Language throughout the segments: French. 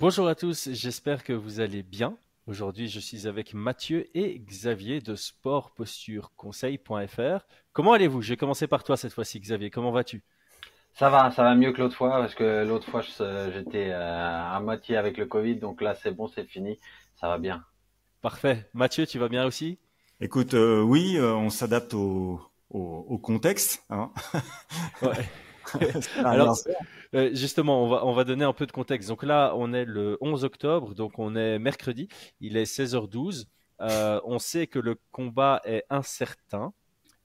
Bonjour à tous, j'espère que vous allez bien. Aujourd'hui, je suis avec Mathieu et Xavier de sportpostureconseil.fr. Comment allez-vous? Je vais commencer par toi cette fois-ci, Xavier. Comment vas-tu? Ça va, ça va mieux que l'autre fois parce que l'autre fois j'étais euh, à moitié avec le Covid, donc là c'est bon, c'est fini, ça va bien. Parfait. Mathieu, tu vas bien aussi? Écoute, euh, oui, euh, on s'adapte au, au, contexte. Hein ouais. Alors, euh, justement, on va, on va donner un peu de contexte. Donc là, on est le 11 octobre, donc on est mercredi, il est 16h12. Euh, on sait que le combat est incertain.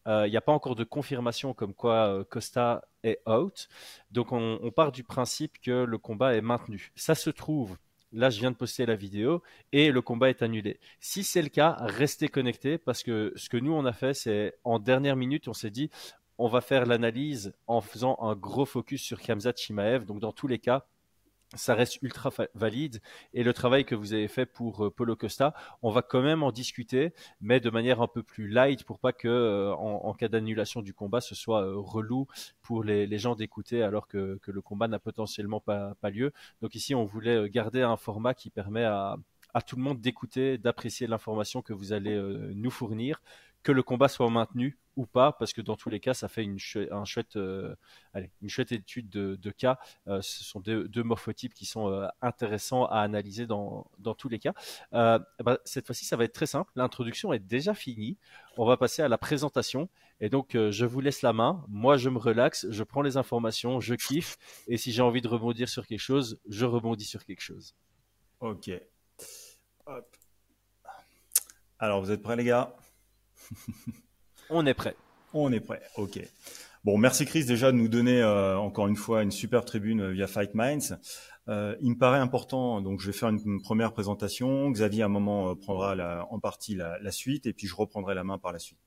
Euh, il n'y a pas encore de confirmation comme quoi Costa est out. Donc on, on, part du principe que le combat est maintenu. Ça se trouve, là je viens de poster la vidéo et le combat est annulé. Si c'est le cas, restez connectés parce que ce que nous on a fait, c'est en dernière minute, on s'est dit on va faire l'analyse en faisant un gros focus sur Kamzat Chimaev. Donc, dans tous les cas, ça reste ultra valide. Et le travail que vous avez fait pour euh, Polo Costa, on va quand même en discuter, mais de manière un peu plus light pour pas que, euh, en, cas d'annulation du combat, ce soit euh, relou pour les, gens d'écouter alors que, le combat n'a potentiellement pas, lieu. Donc ici, on voulait garder un format qui permet à, à tout le monde d'écouter, d'apprécier l'information que vous allez nous fournir, que le combat soit maintenu ou pas, parce que dans tous les cas, ça fait une, un chouette, euh, étude de, cas. Euh, ce sont deux, morphotypes qui sont euh, intéressants à analyser dans, tous les cas. Ben, cette fois-ci, ça va être très simple. L'introduction est déjà finie. On va passer à la présentation. Et donc, je vous laisse la main. Moi, je me relaxe, je prends les informations, je kiffe. Et si j'ai envie de rebondir sur quelque chose, je rebondis sur quelque chose. Ok. Hop. Alors, vous êtes prêts, les gars? On est prêt. On est prêt, ok. Bon, merci Chris déjà de nous donner euh, encore une fois une superbe tribune euh, via Fight Minds. Euh, il me paraît important, donc je vais faire une, première présentation. Xavier à un moment prendra en partie la, suite et puis je reprendrai la main par la suite.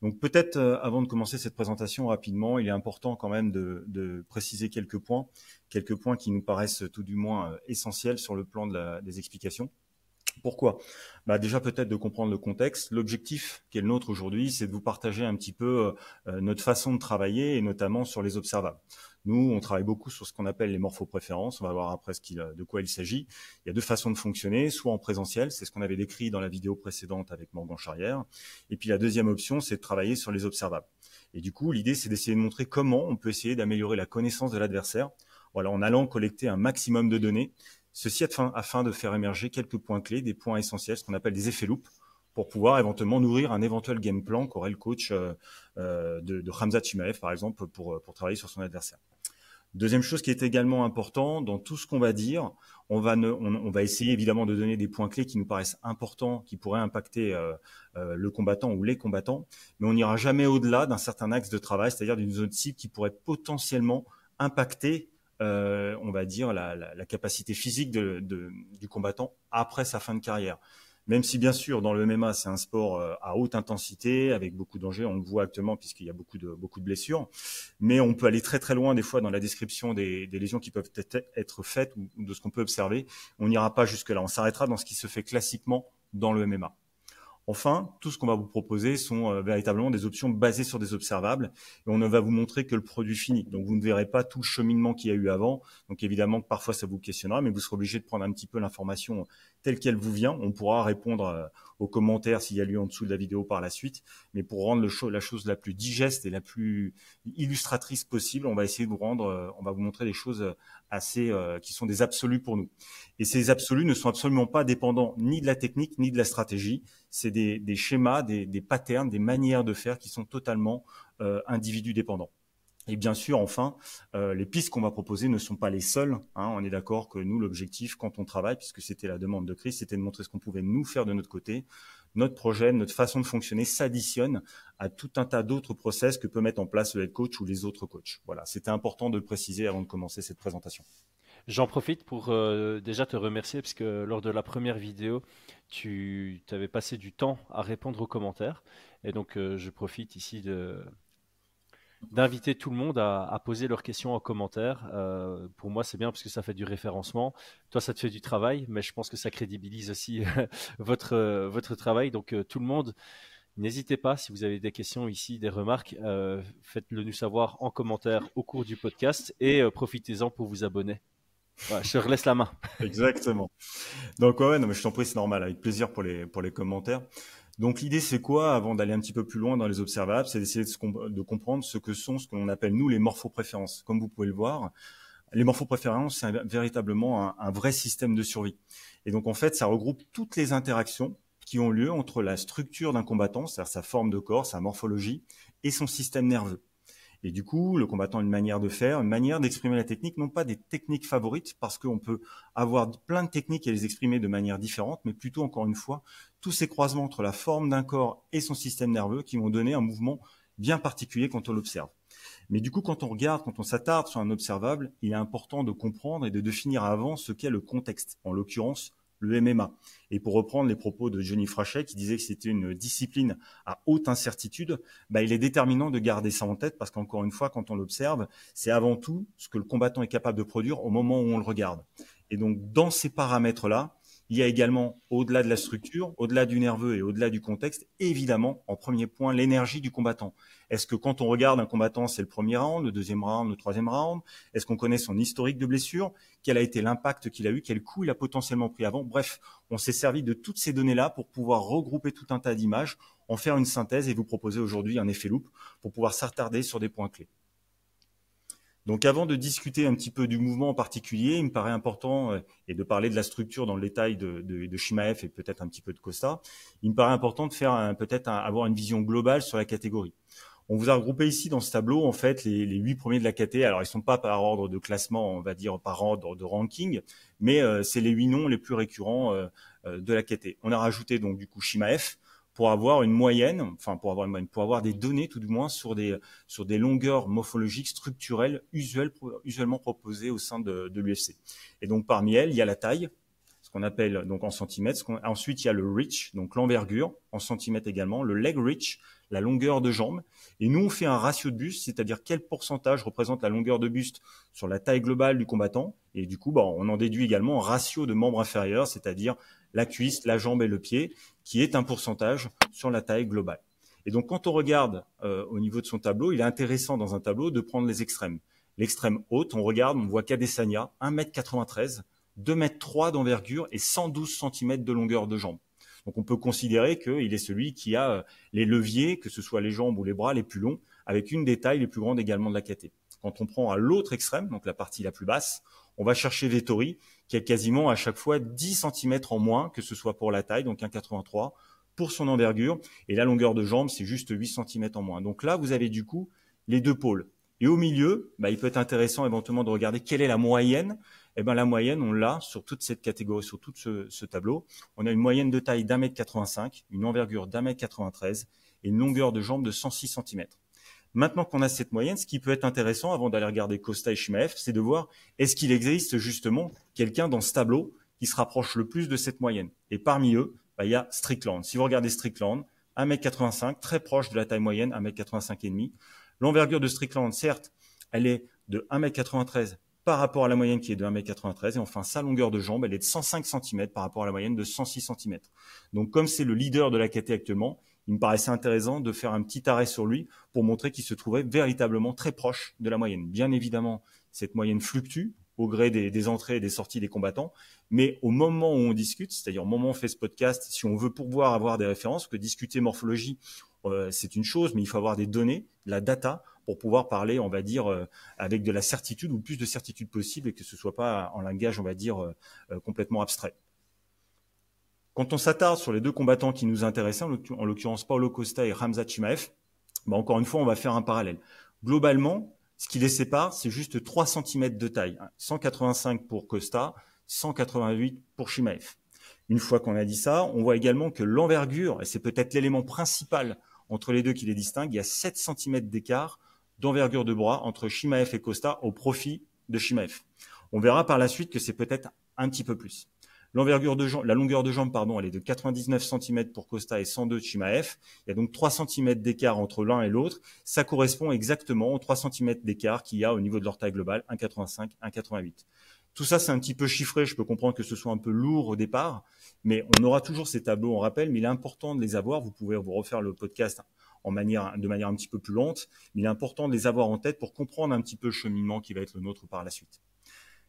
Donc peut-être avant de commencer cette présentation rapidement, il est important quand même de, préciser quelques points, quelques points qui nous paraissent tout du moins essentiels sur le plan des explications. Pourquoi? Bah Déjà peut-être de comprendre le contexte. L'objectif qui est le nôtre aujourd'hui, c'est de vous partager un petit peu euh, notre façon de travailler et notamment sur les observables. Nous, on travaille beaucoup sur ce qu'on appelle les morphopréférences. On va voir après ce de quoi il s'agit. Il y a deux façons de fonctionner, soit en présentiel, c'est ce qu'on avait décrit dans la vidéo précédente avec Morgan Charrière. Et puis la deuxième option, c'est de travailler sur les observables. Et du coup, l'idée, c'est d'essayer de montrer comment on peut essayer d'améliorer la connaissance de l'adversaire voilà, en allant collecter un maximum de données Ceci afin, de faire émerger quelques points clés, des points essentiels, ce qu'on appelle des effets loupes, pour pouvoir éventuellement nourrir un éventuel game plan qu'aurait le coach euh, euh, de, de Hamza Chimaev, par exemple, pour, pour travailler sur son adversaire. Deuxième chose qui est également important dans tout ce qu'on va dire, on va, on, va essayer évidemment de donner des points clés qui nous paraissent importants, qui pourraient impacter euh, le combattant ou les combattants, mais on n'ira jamais au-delà d'un certain axe de travail, c'est-à-dire d'une zone cible qui pourrait potentiellement impacter euh, on va dire, la, capacité physique du combattant après sa fin de carrière. Même si bien sûr dans le MMA c'est un sport euh, à haute intensité avec beaucoup d'enjeux, on le voit actuellement puisqu'il y a beaucoup de beaucoup de blessures, mais on peut aller très très loin des fois dans la description des, lésions qui peuvent être, faites ou de ce qu'on peut observer. On n'ira pas jusque là, on s'arrêtera dans ce qui se fait classiquement dans le MMA. Enfin, tout ce qu'on va vous proposer sont euh, véritablement des options basées sur des observables et on ne va vous montrer que le produit fini. Donc vous ne verrez pas tout le cheminement qu'il y a eu avant. Donc évidemment parfois ça vous questionnera, mais vous serez obligé de prendre un petit peu l'information telle qu'elle vous vient. On pourra répondre euh, aux commentaires s'il y a lieu en dessous de la vidéo par la suite. Mais pour rendre la chose la plus digeste et la plus illustratrice possible, on va essayer de vous rendre, euh, on va vous montrer des choses assez qui sont des absolus pour nous. Et ces absolus ne sont absolument pas dépendants ni de la technique ni de la stratégie c'est des, schémas, des, patterns, des manières de faire qui sont totalement euh, individus dépendants. Et bien sûr, enfin, euh, les pistes qu'on va proposer ne sont pas les seules. Hein. On est d'accord que nous, l'objectif, quand on travaille, puisque c'était la demande de Chris, c'était de montrer ce qu'on pouvait nous faire de notre côté. Notre projet, notre façon de fonctionner s'additionne à tout un tas d'autres process que peut mettre en place le head coach ou les autres coachs. Voilà, c'était important de le préciser avant de commencer cette présentation. J'en profite pour euh, déjà te remercier parce que lors de la première vidéo, tu avais passé du temps à répondre aux commentaires. Et donc, euh, je profite ici de, d'inviter tout le monde à, poser leurs questions en commentaire. Euh, pour moi, c'est bien parce que ça fait du référencement. Toi, ça te fait du travail, mais je pense que ça crédibilise aussi votre, votre travail. Donc, tout le monde, n'hésitez pas, si vous avez des questions ici, des remarques, faites-le nous savoir en commentaire au cours du podcast et profitez-en pour vous abonner. je relaisse la main. Exactement. Donc ouais, non mais je t'en prie, c'est normal, avec plaisir pour les pour les commentaires. Donc l'idée c'est quoi avant d'aller un petit peu plus loin dans les observables, c'est d'essayer de, comprendre ce que sont ce qu'on appelle nous les morphopréférences. Comme vous pouvez le voir, les morphopréférences c'est véritablement un, un, vrai système de survie. Et donc en fait, ça regroupe toutes les interactions qui ont lieu entre la structure d'un combattant, c'est-à-dire sa forme de corps, sa morphologie, et son système nerveux. Et du coup, le combattant a une manière de faire, une manière d'exprimer la technique, non pas des techniques favorites, parce qu'on peut avoir plein de techniques et les exprimer de manière différente, mais plutôt, encore une fois, tous ces croisements entre la forme d'un corps et son système nerveux qui vont donner un mouvement bien particulier quand on l'observe. Mais du coup, quand on regarde, quand on s'attarde sur un observable, il est important de comprendre et de définir avant ce qu'est le contexte, en l'occurrence le MMA. Et pour reprendre les propos de Johnny Frachet, qui disait que c'était une discipline à haute incertitude, bah, il est déterminant de garder ça en tête parce qu'encore une fois, quand on l'observe, c'est avant tout ce que le combattant est capable de produire au moment où on le regarde. Et donc, dans ces paramètres-là, il y a également, au-delà de la structure, au-delà du nerveux et au-delà du contexte, évidemment, en premier point, l'énergie du combattant. Est-ce que quand on regarde un combattant, c'est le premier round, le deuxième round, le troisième round? Est-ce qu'on connaît son historique de blessure? Quel a été l'impact qu'il a eu? Quel coup il a potentiellement pris avant? Bref, on s'est servi de toutes ces données-là pour pouvoir regrouper tout un tas d'images, en faire une synthèse et vous proposer aujourd'hui un effet loop pour pouvoir s'attarder sur des points clés. Donc avant de discuter un petit peu du mouvement en particulier, il me paraît important, euh, et de parler de la structure dans le détail de, de, de et peut-être un petit peu de Costa, il me paraît important de faire peut-être avoir une vision globale sur la catégorie. On vous a regroupé ici dans ce tableau en fait les, huit premiers de la KT. Alors ils sont pas par ordre de classement, on va dire par ordre de ranking, mais euh, c'est les huit noms les plus récurrents euh, de la KT. On a rajouté donc du coup Shimaev, pour avoir une moyenne, enfin pour avoir une moyenne, pour avoir des données tout du moins sur des sur des longueurs morphologiques structurelles usuelles, usuellement proposées au sein de, de l'UFC. Et donc parmi elles, il y a la taille, ce qu'on appelle donc en centimètres. ensuite, il y a le reach, donc l'envergure en centimètres également, le leg reach, la longueur de jambe. Et nous, on fait un ratio de buste, c'est-à-dire quel pourcentage représente la longueur de buste sur la taille globale du combattant. Et du coup, bah, on en déduit également un ratio de membres inférieurs, c'est-à-dire la cuisse, la jambe et le pied, qui est un pourcentage sur la taille globale. Et donc, quand on regarde euh, au niveau de son tableau, il est intéressant dans un tableau de prendre les extrêmes. L'extrême haute, on regarde, on voit Kadesania, 1m93, 2m3 d'envergure et 112 cm de longueur de jambe. Donc on peut considérer qu'il est celui qui a euh, les leviers, que ce soit les jambes ou les bras les plus longs, avec une des tailles les plus grandes également de la KT. Quand on prend à l'autre extrême, donc la partie la plus basse, on va chercher Vettori, qui a quasiment à chaque fois 10 cm en moins, que ce soit pour la taille, donc 1,83, pour son envergure, et la longueur de jambe, c'est juste 8 cm en moins. Donc là, vous avez du coup les deux pôles. Et au milieu, bah, il peut être intéressant éventuellement de regarder quelle est la moyenne eh ben la moyenne, on l'a sur toute cette catégorie, sur tout ce, tableau. On a une moyenne de taille d'un mètre 85, une envergure d'un mètre 93 et une longueur de jambe de 106 cm. Maintenant qu'on a cette moyenne, ce qui peut être intéressant avant d'aller regarder Costa et Shimaev, c'est de voir est-ce qu'il existe justement quelqu'un dans ce tableau qui se rapproche le plus de cette moyenne? Et parmi eux, bah, il y a Strickland. Si vous regardez Strickland, 1m85, très proche de la taille moyenne, 1m85 et demi. L'envergure de Strickland, certes, elle est de 1m93 par rapport à la moyenne qui est de 1m93. Et enfin, sa longueur de jambe, elle est de 105 cm par rapport à la moyenne de 106 cm. Donc, comme c'est le leader de la KT actuellement, il me paraissait intéressant de faire un petit arrêt sur lui pour montrer qu'il se trouvait véritablement très proche de la moyenne. Bien évidemment, cette moyenne fluctue au gré des, entrées et des sorties des combattants, mais au moment où on discute, c'est-à-dire au moment où on fait ce podcast, si on veut pouvoir avoir des références, que discuter morphologie, euh, c'est une chose, mais il faut avoir des données, la data, pour pouvoir parler, on va dire, euh, avec de la certitude ou plus de certitude possible et que ce soit pas en langage, on va dire, euh, complètement abstrait. Quand on s'attarde sur les deux combattants qui nous intéressaient, en l'occurrence Paulo Costa et Hamza Chimaev, bah encore une fois, on va faire un parallèle. Globalement, ce qui les sépare, c'est juste 3 cm de taille. 185 pour Costa, 188 pour Chimaev. Une fois qu'on a dit ça, on voit également que l'envergure, et c'est peut-être l'élément principal entre les deux qui les distingue, il y a 7 cm d'écart d'envergure de bras entre Shimaev et Costa au profit de Shimaev. On verra par la suite que c'est peut-être un petit peu plus. L'envergure de la longueur de jambe, pardon, elle est de 99 cm pour Costa et 102 de Shimaev. Il y a donc 3 cm d'écart entre l'un et l'autre. Ça correspond exactement aux 3 cm d'écart qu'il y a au niveau de leur taille globale, 1,85, 1,88. Tout ça, c'est un petit peu chiffré. Je peux comprendre que ce soit un peu lourd au départ, mais on aura toujours ces tableaux, on rappelle, mais il est important de les avoir. Vous pouvez vous refaire le podcast en manière, de manière un petit peu plus lente, mais il est important de les avoir en tête pour comprendre un petit peu le cheminement qui va être le nôtre par la suite.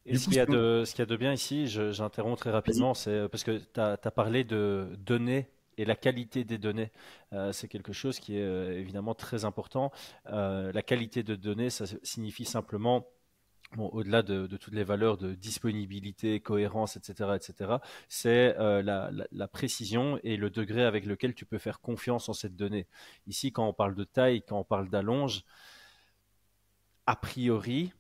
Et ce qu'il y, a de, ce qu'il y a de bien ici, j'interromps très rapidement, c'est parce que tu as, parlé de données et la qualité des données. Euh, c'est quelque chose qui est euh, évidemment très important. Euh, la qualité de données, ça signifie simplement Bon, au-delà de, toutes les valeurs de disponibilité, cohérence, etc., etc., c'est la, la, précision et le degré avec lequel tu peux faire confiance en cette donnée. Ici, quand on parle de taille, quand on parle d'allonge, a priori,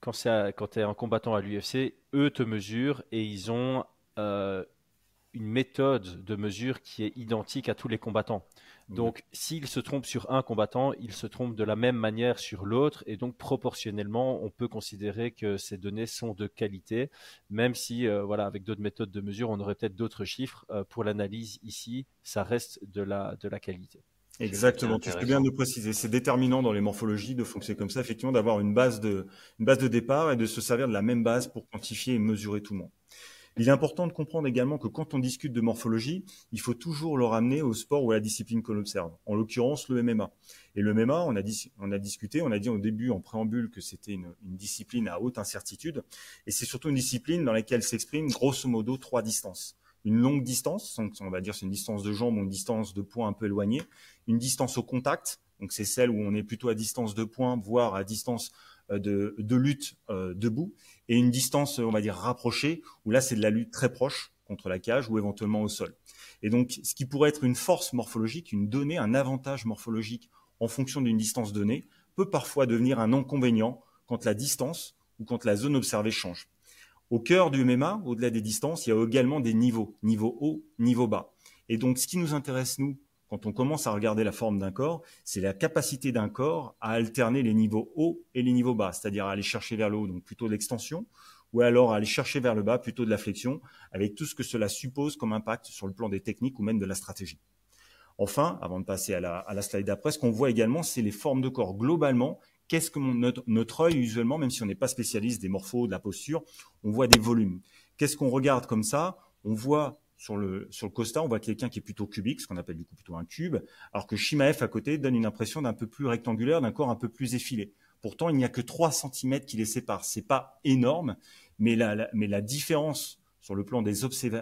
quand, tu es un combattant à l'UFC, eux te mesurent et ils ont une méthode de mesure qui est identique à tous les combattants. Donc, s'ils se trompent sur un combattant, ils se trompent de la même manière sur l'autre, et donc proportionnellement, on peut considérer que ces données sont de qualité, même si, euh, voilà, avec d'autres méthodes de mesure, on aurait peut-être d'autres chiffres. Euh, pour l'analyse ici, ça reste de la, de la qualité. Exactement, tu fais bien de préciser. C'est déterminant dans les morphologies de fonctionner comme ça, effectivement, d'avoir une base de, une base de départ et de se servir de la même base pour quantifier et mesurer tout le monde. Il est important de comprendre également que quand on discute de morphologie, il faut toujours le ramener au sport ou à la discipline qu'on observe. En l'occurrence, le MMA. Et le MMA, on a, on a discuté, on a dit au début en préambule que c'était une, discipline à haute incertitude. Et c'est surtout une discipline dans laquelle s'expriment grosso modo trois distances une longue distance, on va dire c'est une distance de jambe ou une distance de poing un peu éloignée, une distance au contact, donc c'est celle où on est plutôt à distance de poing, voire à distance euh, de, lutte euh, debout, et une distance, on va dire, rapprochée, où là, c'est de la lutte très proche contre la cage ou éventuellement au sol. Et donc, ce qui pourrait être une force morphologique, une donnée, un avantage morphologique en fonction d'une distance donnée, peut parfois devenir un inconvénient quand la distance ou quand la zone observée change. Au cœur du MMA, au-delà des distances, il y a également des niveaux, niveau haut, niveau bas. Et donc, ce qui nous intéresse, nous, quand on commence à regarder la forme d'un corps, c'est la capacité d'un corps à alterner les niveaux hauts et les niveaux bas, c'est-à-dire à aller chercher vers le haut, donc plutôt de l'extension, ou alors à aller chercher vers le bas, plutôt de la flexion, avec tout ce que cela suppose comme impact sur le plan des techniques ou même de la stratégie. Enfin, avant de passer à la, slide d'après, ce qu'on voit également, c'est les formes de corps. Globalement, qu'est-ce que notre, œil, usuellement, même si on n'est pas spécialiste des morphos, de la posture, on voit des volumes. Qu'est-ce qu'on regarde comme ça? On voit sur le, sur le Costa, on voit quelqu'un qui est plutôt cubique, ce qu'on appelle du coup plutôt un cube, alors que Shimaev à côté donne une impression d'un peu plus rectangulaire, d'un corps un peu plus effilé. Pourtant, il n'y a que 3 cm qui les séparent. C'est pas énorme, mais la, mais la différence sur le plan des,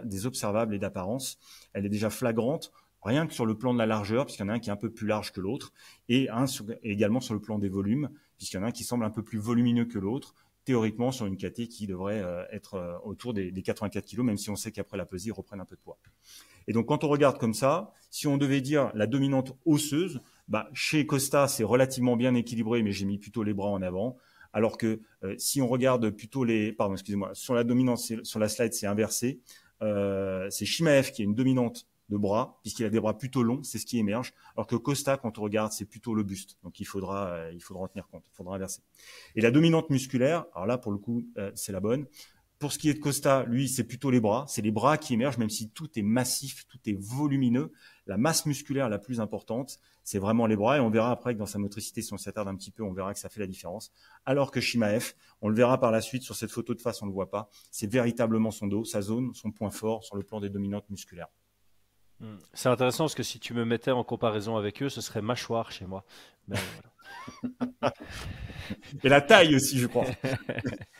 des observables et d'apparence, elle est déjà flagrante, rien que sur le plan de la largeur, puisqu'il y en a un qui est un peu plus large que l'autre, et, un également sur le plan des volumes, puisqu'il y en a un qui semble un peu plus volumineux que l'autre, théoriquement sur une KT qui devrait euh, être euh, autour des, 84 kg, même si on sait qu'après la pesée, ils reprennent un peu de poids. Et donc quand on regarde comme ça, si on devait dire la dominante osseuse, bah, chez Costa, c'est relativement bien équilibré, mais j'ai mis plutôt les bras en avant. Alors que euh, si on regarde plutôt les, pardon, excusez-moi, sur la dominante, sur la slide, c'est inversé. c'est Shimaev qui est une dominante de bras, puisqu'il a des bras plutôt longs, c'est ce qui émerge. Alors que Costa, quand on regarde, c'est plutôt le buste. Donc il faudra, euh, il faudra en tenir compte, il faudra inverser. Et la dominante musculaire, alors là, pour le coup, euh, c'est la bonne. Pour ce qui est de Costa, lui, c'est plutôt les bras. C'est les bras qui émergent, même si tout est massif, tout est volumineux. La masse musculaire la plus importante, c'est vraiment les bras. Et on verra après que dans sa motricité, si on s'attarde un petit peu, on verra que ça fait la différence. Alors que Shimaev, on le verra par la suite sur cette photo de face, on ne le voit pas. C'est véritablement son dos, sa zone, son point fort sur le plan des dominantes musculaires. Hmm. C'est intéressant parce que si tu me mettais en comparaison avec eux, ce serait mâchoire chez moi. Ben, Et la taille aussi, je crois.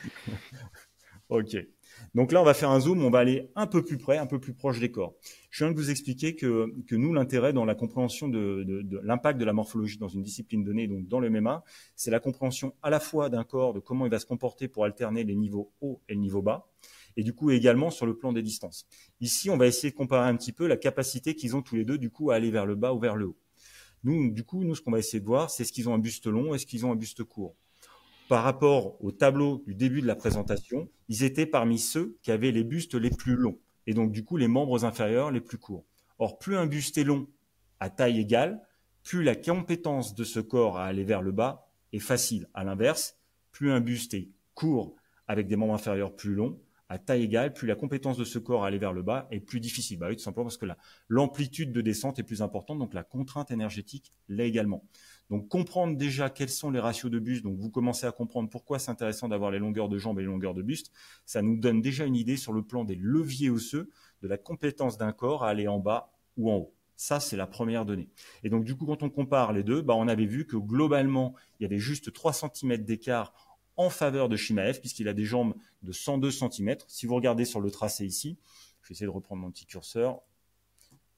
ok. Donc là, on va faire un zoom, on va aller un peu plus près, un peu plus proche des corps. Je viens de vous expliquer que, que nous, l'intérêt dans la compréhension de, de l'impact de la morphologie dans une discipline donnée, donc dans le MMA, c'est la compréhension à la fois d'un corps, de comment il va se comporter pour alterner les niveaux hauts et le niveau bas, et du coup également sur le plan des distances. Ici, on va essayer de comparer un petit peu la capacité qu'ils ont tous les deux du coup à aller vers le bas ou vers le haut. Nous, du coup, nous, ce qu'on va essayer de voir, c'est est-ce qu'ils ont un buste long, est-ce qu'ils ont un buste court. Par rapport au tableau du début de la présentation, ils étaient parmi ceux qui avaient les bustes les plus longs, et donc du coup les membres inférieurs les plus courts. Or, plus un buste est long à taille égale, plus la compétence de ce corps à aller vers le bas est facile. À l'inverse, plus un buste est court avec des membres inférieurs plus longs, à taille égale, plus la compétence de ce corps à aller vers le bas est plus difficile. Bah oui, tout simplement parce que l'amplitude de descente est plus importante, donc la contrainte énergétique l'est également. Donc comprendre déjà quels sont les ratios de buste, donc vous commencez à comprendre pourquoi c'est intéressant d'avoir les longueurs de jambes et les longueurs de buste, ça nous donne déjà une idée sur le plan des leviers osseux de la compétence d'un corps à aller en bas ou en haut. Ça, c'est la première donnée. Et donc, du coup, quand on compare les deux, bah, on avait vu que globalement, il y avait juste 3 cm d'écart en faveur de Shimaev, puisqu'il a des jambes de 102 cm. Si vous regardez sur le tracé ici, je vais essayer de reprendre mon petit curseur.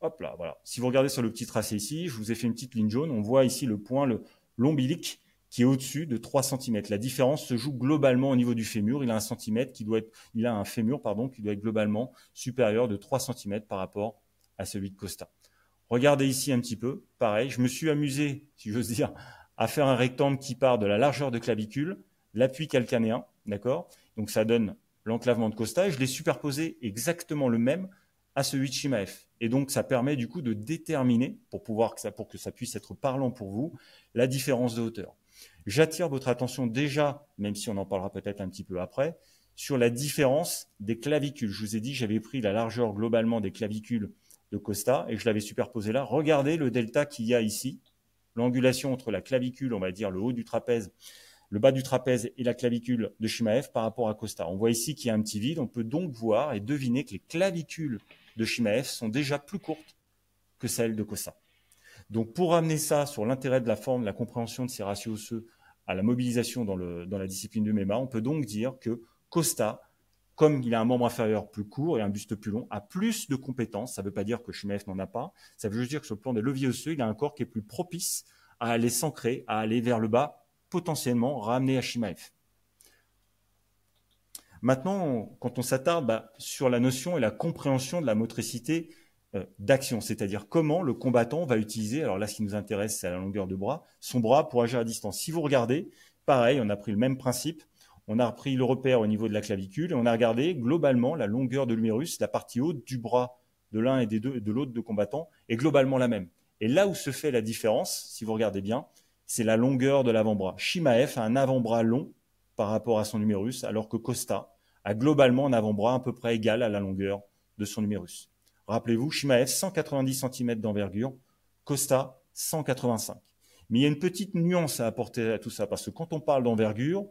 Hop là, voilà. Si vous regardez sur le petit tracé ici, je vous ai fait une petite ligne jaune. On voit ici le point, l'ombilique, qui est au-dessus de 3 cm. La différence se joue globalement au niveau du fémur. Il a un centimètre qui doit être, il a un fémur, pardon, qui doit être globalement supérieur de 3 cm par rapport à celui de Costa. Regardez ici un petit peu. Pareil, je me suis amusé, si j'ose dire, à faire un rectangle qui part de la largeur de clavicule, l'appui calcanéen, d'accord? Donc ça donne l'enclavement de Costa et je l'ai superposé exactement le même à celui de Shimaev. Et donc, ça permet du coup de déterminer, pour pouvoir que ça, pour que ça puisse être parlant pour vous, la différence de hauteur. J'attire votre attention déjà, même si on en parlera peut-être un petit peu après, sur la différence des clavicules. Je vous ai dit, j'avais pris la largeur globalement des clavicules de Costa et je l'avais superposé là. Regardez le delta qu'il y a ici, l'angulation entre la clavicule, on va dire le haut du trapèze, le bas du trapèze et la clavicule de Shimaev par rapport à Costa. On voit ici qu'il y a un petit vide. On peut donc voir et deviner que les clavicules de Shimaev sont déjà plus courtes que celles de Costa. Donc pour amener ça sur l'intérêt de la forme, la compréhension de ces ratios osseux à la mobilisation dans, le, dans la discipline de MEMA, on peut donc dire que Costa, comme il a un membre inférieur plus court et un buste plus long, a plus de compétences. Ça ne veut pas dire que Shimaev n'en a pas. Ça veut juste dire que sur le plan des leviers osseux, il a un corps qui est plus propice à aller s'ancrer, à aller vers le bas, potentiellement ramener à Shimaev. Maintenant, quand on s'attarde bah, sur la notion et la compréhension de la motricité euh, d'action, c'est-à-dire comment le combattant va utiliser, alors là ce qui nous intéresse c'est la longueur de bras, son bras pour agir à distance. Si vous regardez, pareil, on a pris le même principe, on a repris le repère au niveau de la clavicule et on a regardé globalement la longueur de l'humérus, la partie haute du bras de l'un et des deux, de l'autre de combattant est globalement la même. Et là où se fait la différence, si vous regardez bien, c'est la longueur de l'avant-bras. Shimaev a un avant-bras long par rapport à son humérus, alors que Costa a globalement un avant-bras à peu près égal à la longueur de son humérus. Rappelez-vous, Shimaev, 190 cm d'envergure, Costa, 185. Mais il y a une petite nuance à apporter à tout ça, parce que quand on parle d'envergure,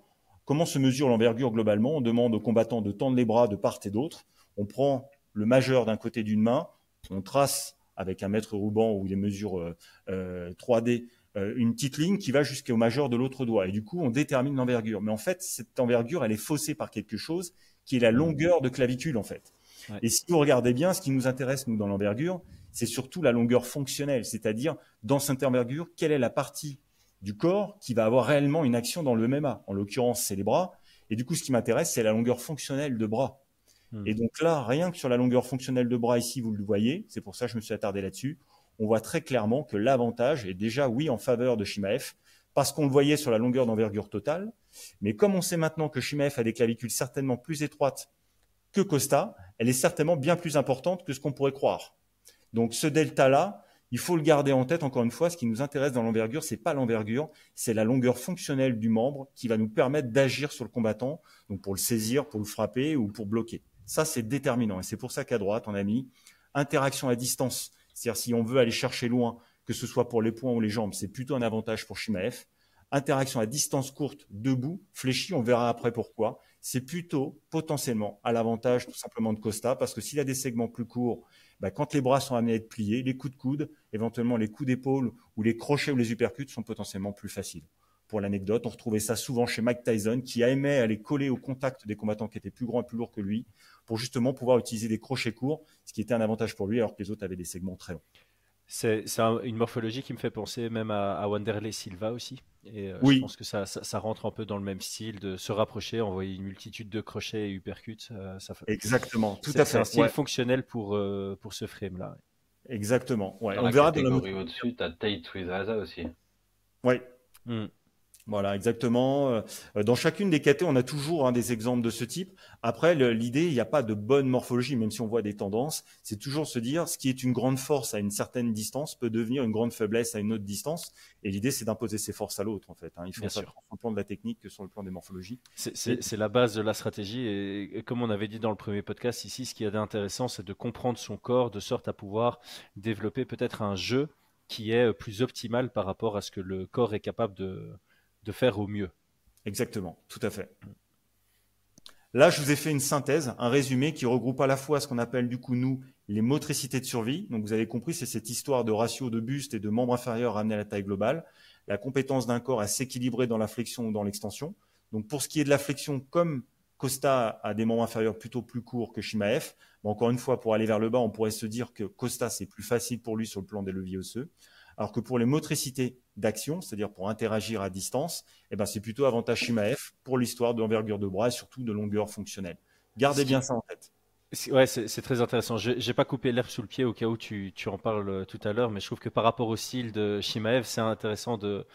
comment se mesure l'envergure globalement? On demande aux combattants de tendre les bras de part et d'autre. On prend le majeur d'un côté d'une main, on trace avec un mètre ruban ou des mesures 3D euh, euh, euh, une petite ligne qui va jusqu'au majeur de l'autre doigt. Et du coup, on détermine l'envergure. Mais en fait, cette envergure, elle est faussée par quelque chose qui est la longueur de clavicule, en fait. Et si vous regardez bien, ce qui nous intéresse, nous, dans l'envergure, c'est surtout la longueur fonctionnelle, c'est-à-dire dans cette envergure, quelle est la partie du corps qui va avoir réellement une action dans le MMA. En l'occurrence, c'est les bras. Et du coup, ce qui m'intéresse, c'est la longueur fonctionnelle de bras. Hmm. Et donc là, rien que sur la longueur fonctionnelle de bras ici, vous le voyez, c'est pour ça que je me suis attardé là-dessus, on voit très clairement que l'avantage est déjà, oui, en faveur de Shimaev, parce qu'on le voyait sur la longueur d'envergure totale. Mais comme on sait maintenant que Shimaev a des clavicules certainement plus étroites que Costa, elle est certainement bien plus importante que ce qu'on pourrait croire. Donc ce delta-là, il faut le garder en tête. Encore une fois, ce qui nous intéresse dans l'envergure, c'est pas l'envergure, c'est la longueur fonctionnelle du membre qui va nous permettre d'agir sur le combattant, donc pour le saisir, pour le frapper ou pour bloquer. Ça, c'est déterminant. Et c'est pour ça qu'à droite, on a mis interaction à distance. C'est-à-dire si on veut aller chercher loin, que ce soit pour les poings ou les jambes, c'est plutôt un avantage pour Shimaev. Interaction à distance courte, debout, fléchi, on verra après pourquoi c'est plutôt potentiellement à l'avantage tout simplement de Costa, parce que s'il a des segments plus courts, bah, quand les bras sont amenés à être pliés, les coups de coude, éventuellement les coups d'épaule ou les crochets ou les uppercuts sont potentiellement plus faciles. Pour l'anecdote, on retrouvait ça souvent chez Mike Tyson, qui aimait aller coller au contact des combattants qui étaient plus grands et plus lourds que lui, pour justement pouvoir utiliser des crochets courts, ce qui était un avantage pour lui, alors que les autres avaient des segments très longs. C'est une morphologie qui me fait penser même à, Wanderlei Silva aussi. Et euh, je pense que ça, ça, rentre un peu dans le même style de se rapprocher, envoyer une multitude de crochets et uppercuts. Euh, ça, Exactement, tout à fait. C'est un style fonctionnel pour, euh, pour ce frame-là. Exactement. Ouais. On verra dans la au-dessus, tu as Tate Wizaza aussi. Oui. Hmm. Voilà, exactement. Euh, dans chacune des catégories, on a toujours hein, des exemples de ce type. Après, l'idée, il n'y a pas de bonne morphologie, même si on voit des tendances. C'est toujours se dire, ce qui est une grande force à une certaine distance peut devenir une grande faiblesse à une autre distance. Et l'idée, c'est d'imposer ses forces à l'autre, en fait. Hein. Il faut ça sur le plan de la technique que sur le plan des morphologies. C'est la base de la stratégie. Et, comme on avait dit dans le premier podcast ici, ce qui est intéressant, c'est de comprendre son corps de sorte à pouvoir développer peut-être un jeu qui est plus optimal par rapport à ce que le corps est capable de de faire au mieux. Exactement, tout à fait. Là, je vous ai fait une synthèse, un résumé qui regroupe à la fois ce qu'on appelle du coup nous les motricités de survie. Donc vous avez compris, c'est cette histoire de ratio de buste et de membre inférieur ramené à la taille globale, la compétence d'un corps à s'équilibrer dans la flexion ou dans l'extension. Donc pour ce qui est de la flexion, comme Costa a des membres inférieurs plutôt plus courts que Shimaev, encore une fois, pour aller vers le bas, on pourrait se dire que Costa, c'est plus facile pour lui sur le plan des leviers osseux. Alors que pour les motricités d'action, c'est-à-dire pour interagir à distance, eh ben, c'est plutôt avantage Shimaev pour l'histoire de l'envergure de bras et surtout de longueur fonctionnelle. Gardez bien ça en tête. Ouais, c'est très intéressant. Je n'ai pas coupé l'herbe sous le pied au cas où tu, tu en parles euh, tout à l'heure, mais je trouve que par rapport au style de Shimaev, c'est intéressant de,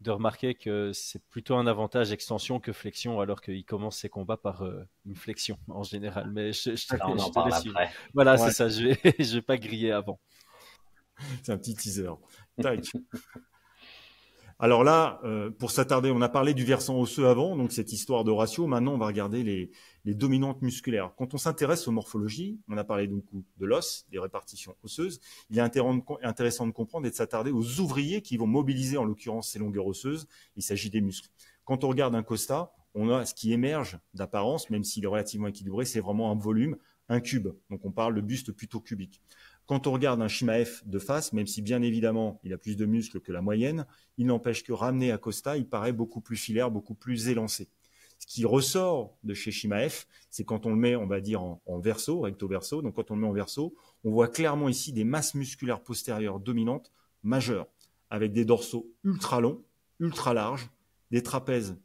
de remarquer que c'est plutôt un avantage extension que flexion, alors qu'il commence ses combats par euh, une flexion en général. Mais je, je, te, on en parle après. Voilà, c'est ça. Je vais, je vais pas griller avant. C'est un petit teaser. Alors là, euh, pour s'attarder, on a parlé du versant osseux avant, donc cette histoire de ratio. Maintenant, on va regarder les, dominantes musculaires. Quand on s'intéresse aux morphologies, on a parlé donc de l'os, des répartitions osseuses. Il est intéressant de comprendre et de s'attarder aux ouvriers qui vont mobiliser, en l'occurrence, ces longueurs osseuses. Il s'agit des muscles. Quand on regarde un costa, on a ce qui émerge d'apparence, même s'il est relativement équilibré, c'est vraiment un volume, un cube. Donc on parle de buste plutôt cubique. Quand on regarde un Shimaef de face, même si bien évidemment il a plus de muscles que la moyenne, il n'empêche que ramené à Costa, il paraît beaucoup plus filaire, beaucoup plus élancé. Ce qui ressort de chez Shimaef, c'est quand on le met, on va dire, en, verso, recto verso. Donc quand on le met en verso, on voit clairement ici des masses musculaires postérieures dominantes majeures, avec des dorsaux ultra longs, ultra larges, des trapèzes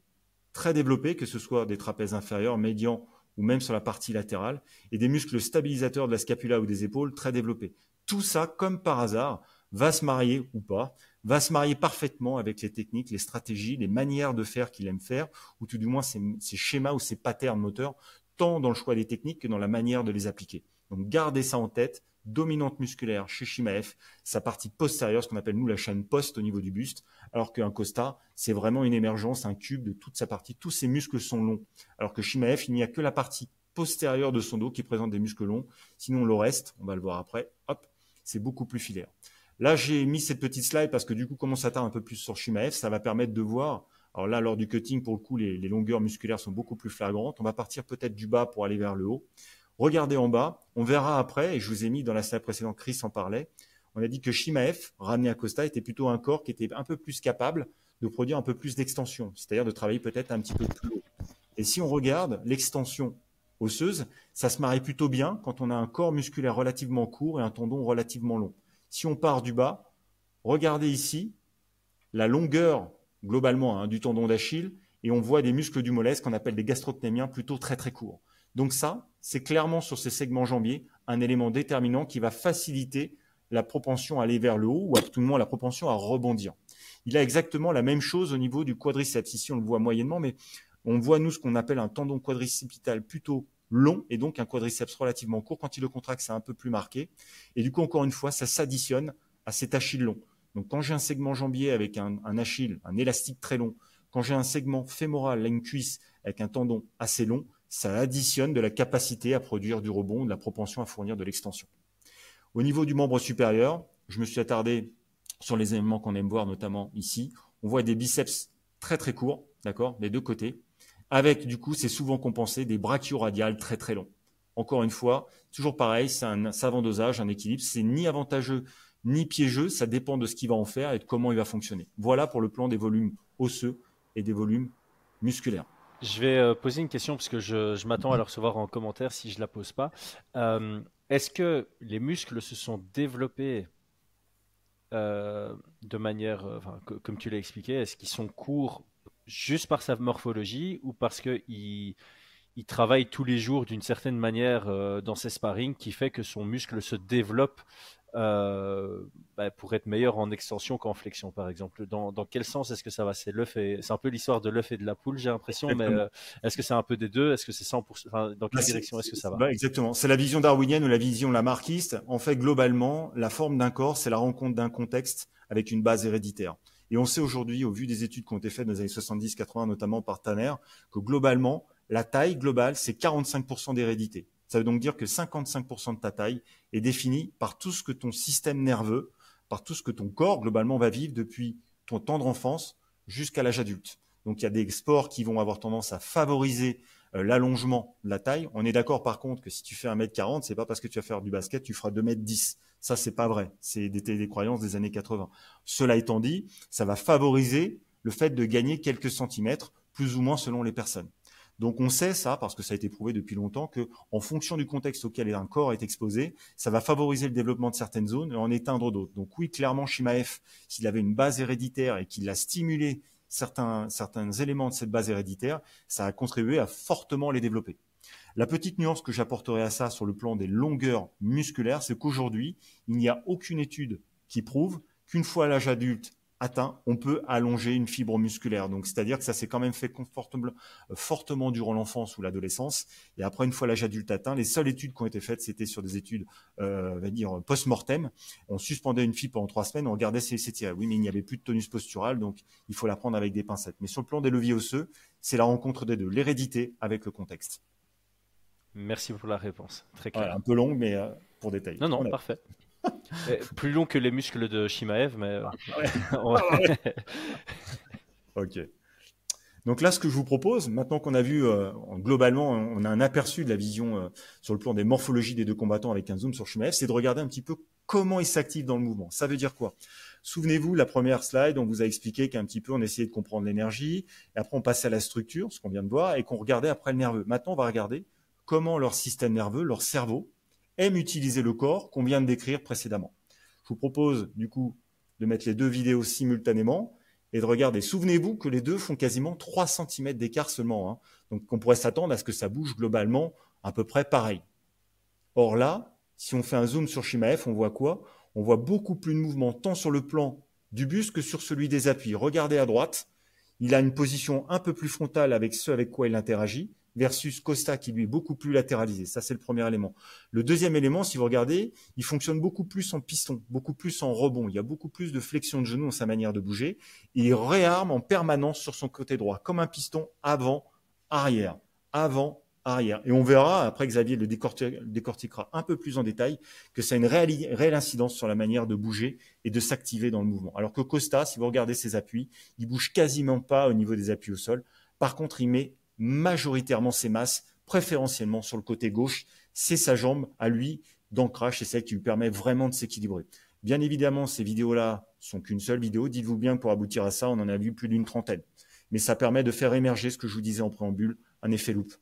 très développés, que ce soit des trapèzes inférieurs, médians ou même sur la partie latérale, et des muscles stabilisateurs de la scapula ou des épaules très développés. Tout ça, comme par hasard, va se marier ou pas, va se marier parfaitement avec les techniques, les stratégies, les manières de faire qu'il aime faire, ou tout du moins ses, schémas ou ses patterns moteurs, tant dans le choix des techniques que dans la manière de les appliquer. Donc gardez ça en tête, dominante musculaire chez Shimaef, sa partie postérieure, ce qu'on appelle nous la chaîne post au niveau du buste, alors qu'un Costa, c'est vraiment une émergence, un cube de toute sa partie. Tous ses muscles sont longs. Alors que Shimaef, il n'y a que la partie postérieure de son dos qui présente des muscles longs. Sinon, le reste, on va le voir après, hop, c'est beaucoup plus filaire. Là, j'ai mis cette petite slide parce que du coup, comme on s'attarde un peu plus sur Shimaef, ça va permettre de voir. Alors là, lors du cutting, pour le coup, les longueurs musculaires sont beaucoup plus flagrantes. On va partir peut-être du bas pour aller vers le haut. Regardez en bas, on verra après, et je vous ai mis dans la slide précédente, Chris en parlait, on a dit que Shimaef, ramené à Costa, était plutôt un corps qui était un peu plus capable de produire un peu plus d'extension, c'est-à-dire de travailler peut-être un petit peu plus haut. Et si on regarde l'extension osseuse, ça se marie plutôt bien quand on a un corps musculaire relativement court et un tendon relativement long. Si on part du bas, regardez ici la longueur globalement hein, du tendon d'Achille et on voit des muscles du mollet, ce qu'on appelle des gastrocnémiens, plutôt très très courts. Donc ça, c'est clairement sur ces segments jambiers un élément déterminant qui va faciliter la propension à aller vers le haut ou à tout le moins la propension à rebondir. Il a exactement la même chose au niveau du quadriceps. Ici, on le voit moyennement, mais on voit, nous, ce qu'on appelle un tendon quadricepital plutôt long et donc un quadriceps relativement court. Quand il le contracte, c'est un peu plus marqué. Et du coup, encore une fois, ça s'additionne à cet Achille long. Donc, quand j'ai un segment jambier avec un, Achille, un élastique très long, quand j'ai un segment fémoral, une cuisse avec un tendon assez long, ça additionne de la capacité à produire du rebond, de la propension à fournir de l'extension. Au niveau du membre supérieur, je me suis attardé sur les éléments qu'on aime voir, notamment ici. On voit des biceps très très courts, d'accord, des deux côtés, avec du coup, c'est souvent compensé des brachioradiales très très longs. Encore une fois, toujours pareil, c'est un savant dosage, un équilibre. C'est ni avantageux ni piégeux, ça dépend de ce qu'il va en faire et de comment il va fonctionner. Voilà pour le plan des volumes osseux et des volumes musculaires. Je vais euh, poser une question parce que je, m'attends à la recevoir en commentaire si je la pose pas. Euh, est-ce que les muscles se sont développés euh, de manière, comme tu l'as expliqué, est-ce qu'ils sont courts juste par sa morphologie ou parce qu'ils il travaille tous les jours d'une certaine manière dans ses sparring qui fait que son muscle se développe euh, bah, pour être meilleur en extension qu'en flexion, par exemple. Dans, dans quel sens est-ce que ça va? C'est l'œuf et c'est un peu l'histoire de l'œuf et de la poule, j'ai l'impression. Mais euh, est-ce que c'est un peu des deux? Est-ce que c'est 100% enfin, Dans quelle bah, direction est-ce que ça va? bah, Exactement. C'est la vision darwinienne ou la vision lamarckiste. En fait, globalement, la forme d'un corps, c'est la rencontre d'un contexte avec une base héréditaire. Et on sait aujourd'hui, au vu des études qui ont été faites dans les années 70-80, notamment par Tanner, que globalement, la taille globale, c'est 45% d'hérédité. Ça veut donc dire que 55% de ta taille est définie par tout ce que ton système nerveux, par tout ce que ton corps globalement va vivre depuis ton tendre enfance jusqu'à l'âge adulte. Donc il y a des sports qui vont avoir tendance à favoriser euh, l'allongement de la taille. On est d'accord par contre que si tu fais 1m40, c'est pas parce que tu vas faire du basket, tu feras 2m10. Ça c'est pas vrai, c'est des, des croyances des années 80. Cela étant dit, ça va favoriser le fait de gagner quelques centimètres plus ou moins selon les personnes. Donc on sait ça parce que ça a été prouvé depuis longtemps que en fonction du contexte auquel un corps est exposé, ça va favoriser le développement de certaines zones et en éteindre d'autres. Donc oui, clairement Shimaef, s'il avait une base héréditaire et qu'il a stimulé certains certains éléments de cette base héréditaire, ça a contribué à fortement les développer. La petite nuance que j'apporterai à ça sur le plan des longueurs musculaires, c'est qu'aujourd'hui, il n'y a aucune étude qui prouve qu'une fois l'âge adulte atteint, on peut allonger une fibre musculaire. Donc, c'est-à-dire que ça s'est quand même fait fortement durant l'enfance ou l'adolescence. Et après, une fois l'âge adulte atteint, les seules études qui ont été faites, c'était sur des études, euh, on va dire, post-mortem. On suspendait une fibre pendant trois semaines, on regardait si elle s'étirait. Oui, mais il n'y avait plus de tonus postural, donc il faut la prendre avec des pincettes. Mais sur le plan des leviers osseux, c'est la rencontre des deux, l'hérédité avec le contexte. Merci pour la réponse. Très clair. un peu long, mais euh, pour détailler. Non, non, parfait. Eh, plus long que les muscles de Shimaev, mais. Euh, ah ok. Donc là, ce que je vous propose, maintenant qu'on a vu euh, globalement, on a un aperçu de la vision euh, sur le plan des morphologies des deux combattants avec un zoom sur Shimaev, c'est de regarder un petit peu comment ils s'activent dans le mouvement. Ça veut dire quoi? Souvenez-vous, la première slide, on vous a expliqué qu'un petit peu on essayait de comprendre l'énergie, et après on passait à la structure, ce qu'on vient de voir, et qu'on regardait après le nerveux. Maintenant, on va regarder comment leur système nerveux, leur cerveau, aime utiliser le corps qu'on vient de décrire précédemment. Je vous propose du coup de mettre les deux vidéos simultanément et de regarder. Souvenez-vous que les deux font quasiment 3 cm d'écart seulement. Hein. Donc on pourrait s'attendre à ce que ça bouge globalement à peu près pareil. Or là, si on fait un zoom sur Shimaef, on voit quoi? On voit beaucoup plus de mouvement tant sur le plan du buste que sur celui des appuis. Regardez à droite, il a une position un peu plus frontale avec ce avec quoi il interagit versus Costa qui lui est beaucoup plus latéralisé. Ça, c'est le premier élément. Le deuxième élément, si vous regardez, il fonctionne beaucoup plus en piston, beaucoup plus en rebond. Il y a beaucoup plus de flexion de genoux dans sa manière de bouger. Il réarme en permanence sur son côté droit, comme un piston avant, arrière, avant, arrière. Et on verra, après Xavier le décortiquera un peu plus en détail, que ça a une réelle, réelle incidence sur la manière de bouger et de s'activer dans le mouvement. Alors que Costa, si vous regardez ses appuis, il bouge quasiment pas au niveau des appuis au sol. Par contre, il met majoritairement ses masses, préférentiellement sur le côté gauche. C'est sa jambe à lui d'ancrage, c'est celle qui lui permet vraiment de s'équilibrer. Bien évidemment, ces vidéos-là sont qu'une seule vidéo. Dites-vous bien, pour aboutir à ça, on en a vu plus d'une trentaine. Mais ça permet de faire émerger ce que je vous disais en préambule, un effet loupe.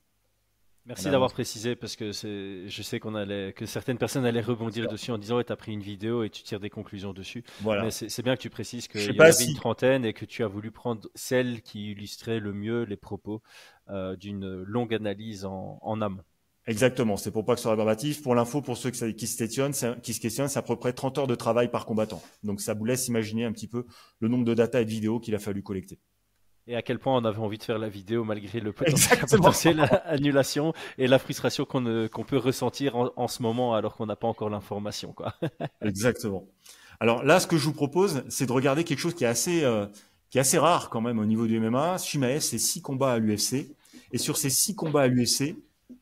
Merci d'avoir précisé parce que je sais qu'on allait, que certaines personnes allaient rebondir dessus en disant tu as pris une vidéo et tu tires des conclusions dessus. Voilà. Mais c'est bien que tu précises qu'il y avait une trentaine et que tu as voulu prendre celle qui illustrait le mieux les propos euh, d'une longue analyse en, en amont. Exactement, c'est pour pas que ce soit rébarbatif. Pour l'info, pour ceux qui se questionnent, qui se questionnent, c'est à peu près 30 heures de travail par combattant. Donc ça vous laisse imaginer un petit peu le nombre de data et de vidéos qu'il a fallu collecter et à quel point on avait envie de faire la vidéo malgré le potentiel annulation et la frustration qu'on peut ressentir en, ce moment alors qu'on n'a pas encore l'information. Exactement. Alors là, ce que je vous propose, c'est de regarder quelque chose qui est assez, euh, qui est assez rare quand même au niveau du MMA. Shimaev, c'est six combats à l'UFC. Et sur ces six combats à l'UFC,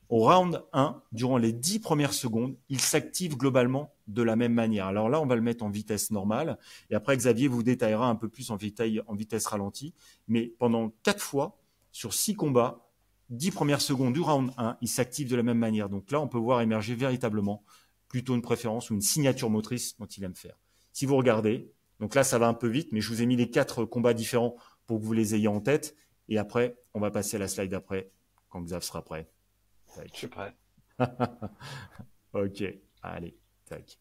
au round 1, durant les 10 premières secondes, il s'active globalement de la même manière. Alors là, on va le mettre en vitesse normale. Et après, Xavier vous détaillera un peu plus en, en vitesse ralentie. Mais pendant 4 fois, sur 6 combats, 10 premières secondes du round 1, il s'active de la même manière. Donc là, on peut voir émerger véritablement plutôt une préférence ou une signature motrice dont il aime faire. Si vous regardez, donc là, ça va un peu vite, mais je vous ai mis les quatre combats différents pour que vous les ayez en tête. Et après, on va passer à la slide d'après, quand Xav sera prêt. Je suis prêt. ok, allez, tac.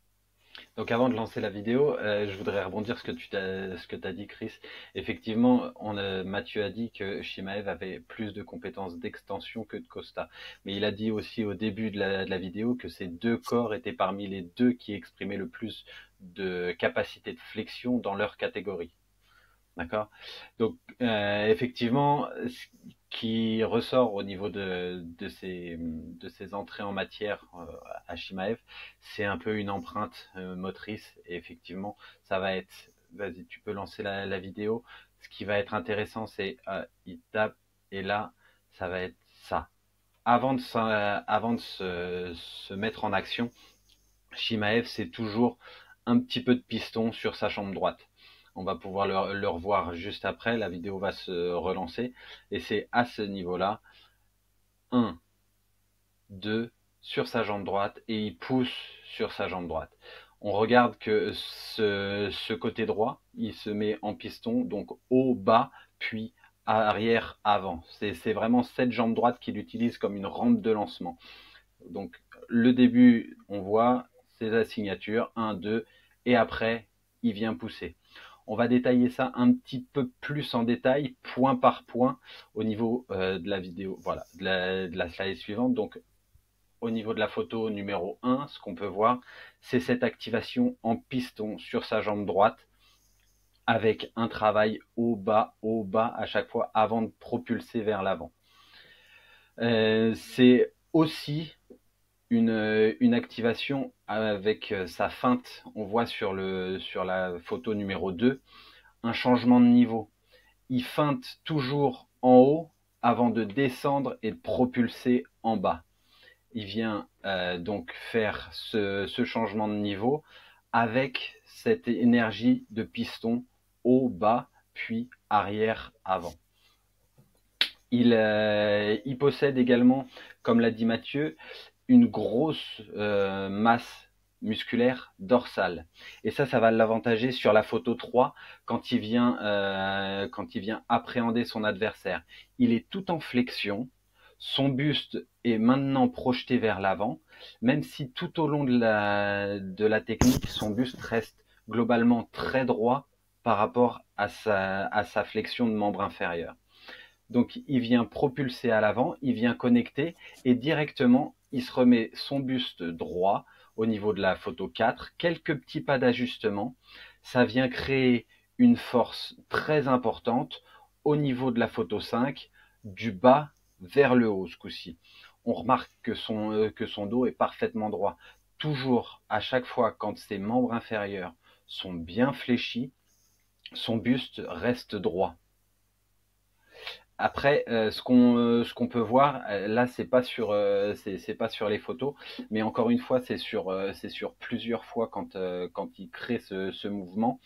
Donc avant de lancer la vidéo, euh, je voudrais rebondir ce que tu as, ce que as dit, Chris. Effectivement, on Mathieu a dit que Shimaev avait plus de compétences d'extension que de Costa. Mais il a dit aussi au début de la, de la vidéo que ces deux corps étaient parmi les deux qui exprimaient le plus de capacité de flexion dans leur catégorie. D'accord? Donc, euh, effectivement, qui ressort au niveau de, de, ces, de ces entrées en matière euh, à Shimaev, c'est un peu une empreinte euh, motrice. Et effectivement, ça va être. Vas-y, tu peux lancer la, la, vidéo. Ce qui va être intéressant, c'est il tape et là, ça va être ça. Avant de, avant de se, se mettre en action, Shimaev, c'est toujours un petit peu de piston sur sa chambre droite. On va pouvoir le, revoir juste après. La vidéo va se relancer. Et c'est à ce niveau-là. 1, 2, sur sa jambe droite. Et il pousse sur sa jambe droite. On regarde que ce, côté droit, il se met en piston, donc haut, bas, puis arrière, avant. C'est vraiment cette jambe droite qu'il utilise comme une rampe de lancement. Donc le début, on voit, c'est la signature, 1, 2, et après, il vient pousser. On va détailler ça un petit peu plus en détail, point par point, au niveau euh, de la vidéo, voilà, de la, de la slide suivante. Donc au niveau de la photo numéro 1, ce qu'on peut voir, c'est cette activation en piston sur sa jambe droite avec un travail haut, bas, haut, bas à chaque fois avant de propulser vers l'avant. Euh, c'est aussi une, une, activation avec euh, sa feinte. On voit sur, le, sur la photo numéro 2 un changement de niveau. Il feinte toujours en haut avant de descendre et de propulser en bas. Il vient euh, donc faire ce, ce changement de niveau avec cette énergie de piston haut, bas, puis arrière, avant. Il, euh, il possède également, comme l'a dit Mathieu, une grosse euh, masse musculaire dorsale. Et ça, ça va l'avantager sur la photo 3 quand il vient, euh, quand il vient appréhender son adversaire. Il est tout en flexion. Son buste est maintenant projeté vers l'avant, même si tout au long de la, technique, son buste reste globalement très droit par rapport à sa, à sa flexion de membre inférieur. Donc il vient propulser à l'avant, il vient connecter et directement il se remet son buste droit au niveau de la photo 4, quelques petits pas d'ajustement. Ça vient créer une force très importante au niveau de la photo 5, du bas vers le haut ce coup-ci. On remarque que son, euh, que son dos est parfaitement droit. Toujours, à chaque fois, quand ses membres inférieurs sont bien fléchis, son buste reste droit. Après, euh, ce qu'on euh, ce peut voir, euh, là, c'est pas sur pas sur les photos, mais encore une fois, c'est sur c'est sur plusieurs fois quand quand il crée ce, ce mouvement,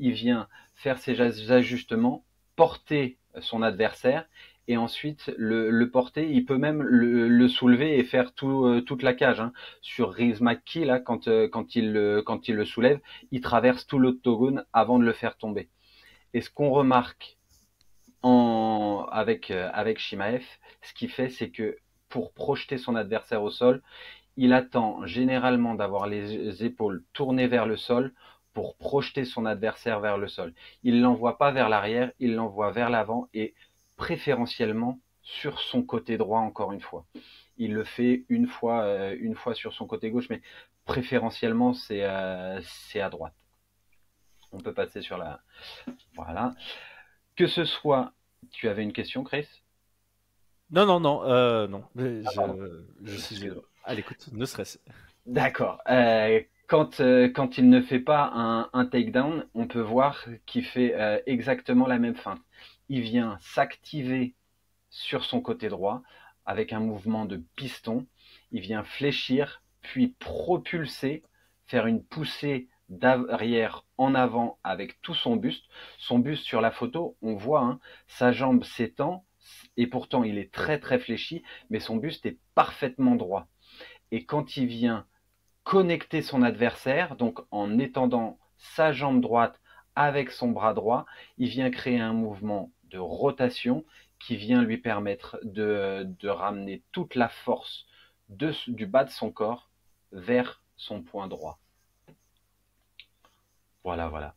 il vient faire ses ajustements, porter son adversaire et ensuite le, le, porter. Il peut même le, le soulever et faire tout, toute la cage. Hein. Sur McKee, là, quand, quand, il, le, quand il le soulève, il traverse tout l'octogone avant de le faire tomber. Et ce qu'on remarque en, avec, euh, avec Shimaev, ce qu'il fait, c'est que pour projeter son adversaire au sol, il attend généralement d'avoir les épaules tournées vers le sol pour projeter son adversaire vers le sol. Il l'envoie pas vers l'arrière, il l'envoie vers l'avant et préférentiellement sur son côté droit encore une fois. Il le fait une fois, euh, une fois sur son côté gauche, mais préférentiellement c'est euh, c'est à droite. On peut passer sur la voilà. Que ce soit, tu avais une question, Chris? Non, non, non, euh, non. Ah, je, suis à l'écoute, ne serait-ce. D'accord. Euh, quand, euh, quand il ne fait pas un, un takedown, on peut voir qu'il fait exactement la même feinte. Il vient s'activer sur son côté droit avec un mouvement de piston. Il vient fléchir, puis propulser, faire une poussée d'arrière en avant avec tout son buste. Son buste sur la photo, on voit, hein, sa jambe s'étend et pourtant il est très très fléchi, mais son buste est parfaitement droit. Et quand il vient connecter son adversaire, donc en étendant sa jambe droite avec son bras droit, il vient créer un mouvement de rotation qui vient lui permettre de, ramener toute la force du bas de son corps vers son point droit. Voilà, voilà.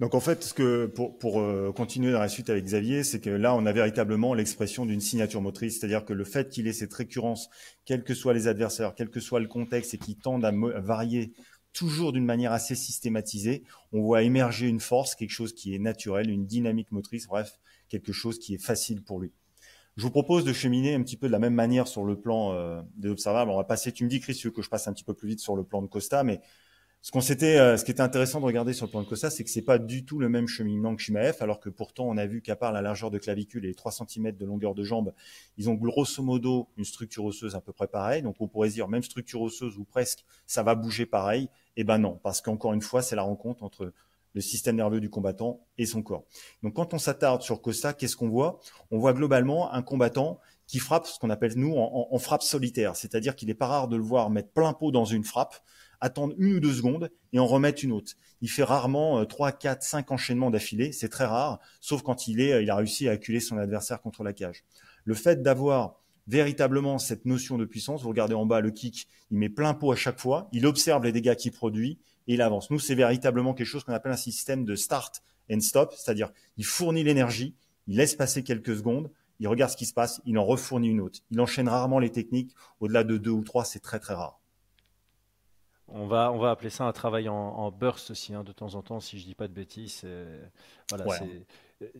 Donc en fait, ce que pour, pour euh, continuer dans la suite avec Xavier, c'est que là, on a véritablement l'expression d'une signature motrice, c'est-à-dire que le fait qu'il ait cette récurrence, quels que soient les adversaires, quel que soit le contexte, et qu'il tende à, varier toujours d'une manière assez systématisée, on voit émerger une force, quelque chose qui est naturel, une dynamique motrice, bref, quelque chose qui est facile pour lui. Je vous propose de cheminer un petit peu de la même manière sur le plan euh, des observables. On va passer, tu me dis Chris, que je passe un petit peu plus vite sur le plan de Costa, mais ce qu'on s'était, euh, ce qui était intéressant de regarder sur le plan de Costa, c'est que c'est pas du tout le même cheminement que Shimaev, alors que pourtant on a vu qu'à part la largeur de clavicule et les 3 cm de longueur de jambe, ils ont grosso modo une structure osseuse à peu près pareille. Donc on pourrait dire même structure osseuse ou presque, ça va bouger pareil. Et eh ben non, parce qu'encore une fois, c'est la rencontre entre le système nerveux du combattant et son corps. Donc quand on s'attarde sur Costa, qu'est-ce qu'on voit? On voit globalement un combattant qui frappe ce qu'on appelle nous en, en frappe solitaire, c'est-à-dire qu'il n'est pas rare de le voir mettre plein pot dans une frappe attendre une ou deux secondes et en remettre une autre. Il fait rarement 3, 4, 5 enchaînements d'affilée, c'est très rare, sauf quand il, est, il a réussi à acculer son adversaire contre la cage. Le fait d'avoir véritablement cette notion de puissance, vous regardez en bas le kick, il met plein pot à chaque fois, il observe les dégâts qu'il produit et il avance. Nous, c'est véritablement quelque chose qu'on appelle un système de start and stop, c'est-à-dire il fournit l'énergie, il laisse passer quelques secondes, il regarde ce qui se passe, il en refournit une autre. Il enchaîne rarement les techniques. Au-delà de deux ou trois, c'est très très rare. On va, on va appeler ça un travail en, burst aussi, hein, de temps en temps, si je dis pas de bêtises. Voilà, c'est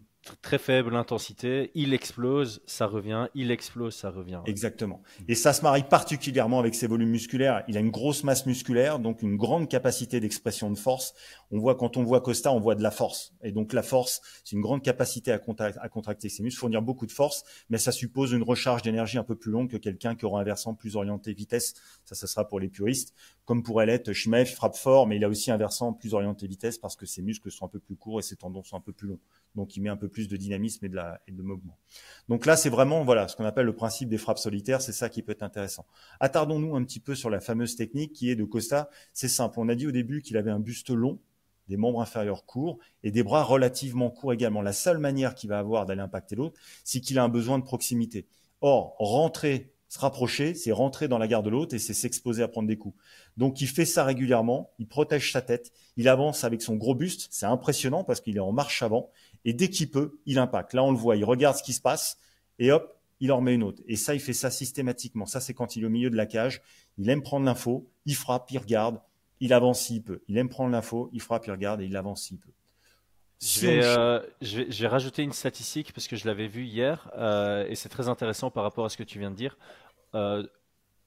très faible intensité, il explose, ça revient, il explose, ça revient. Exactement. Et ça se marie particulièrement avec ses volumes musculaires. Il a une grosse masse musculaire, donc une grande capacité d'expression de force. On voit quand on voit Costa, on voit de la force. Et donc la force, c'est une grande capacité à, contracter ses muscles, fournir beaucoup de force, mais ça suppose une recharge d'énergie un peu plus longue que quelqu'un qui aura un versant plus orienté vitesse. Ça, ça sera pour les puristes. Comme pourrait l'être Shimaev, frappe fort, mais il a aussi un versant plus orienté vitesse parce que ses muscles sont un peu plus courts et ses tendons sont un peu plus longs donc il met un peu plus de dynamisme et de, la, mouvement. Donc là, c'est vraiment voilà ce qu'on appelle le principe des frappes solitaires, c'est ça qui peut être intéressant. Attardons-nous un petit peu sur la fameuse technique qui est de Costa. C'est simple, on a dit au début qu'il avait un buste long, des membres inférieurs courts et des bras relativement courts également. La seule manière qu'il va avoir d'aller impacter l'autre, c'est qu'il a un besoin de proximité. Or, rentrer se rapprocher, c'est rentrer dans la garde de l'autre et c'est s'exposer à prendre des coups. Donc il fait ça régulièrement, il protège sa tête, il avance avec son gros buste, c'est impressionnant parce qu'il est en marche avant et dès qu'il peut, il impacte. Là, on le voit, il regarde ce qui se passe et hop, il en remet une autre. Et ça, il fait ça systématiquement. Ça, c'est quand il est au milieu de la cage. Il aime prendre l'info, il frappe, il regarde, il avance s'il peut. Il aime prendre l'info, il frappe, il regarde et il avance s'il peut. Euh, je vais, je, vais, rajouter une statistique parce que je l'avais vu hier euh, et c'est très intéressant par rapport à ce que tu viens de dire. Euh,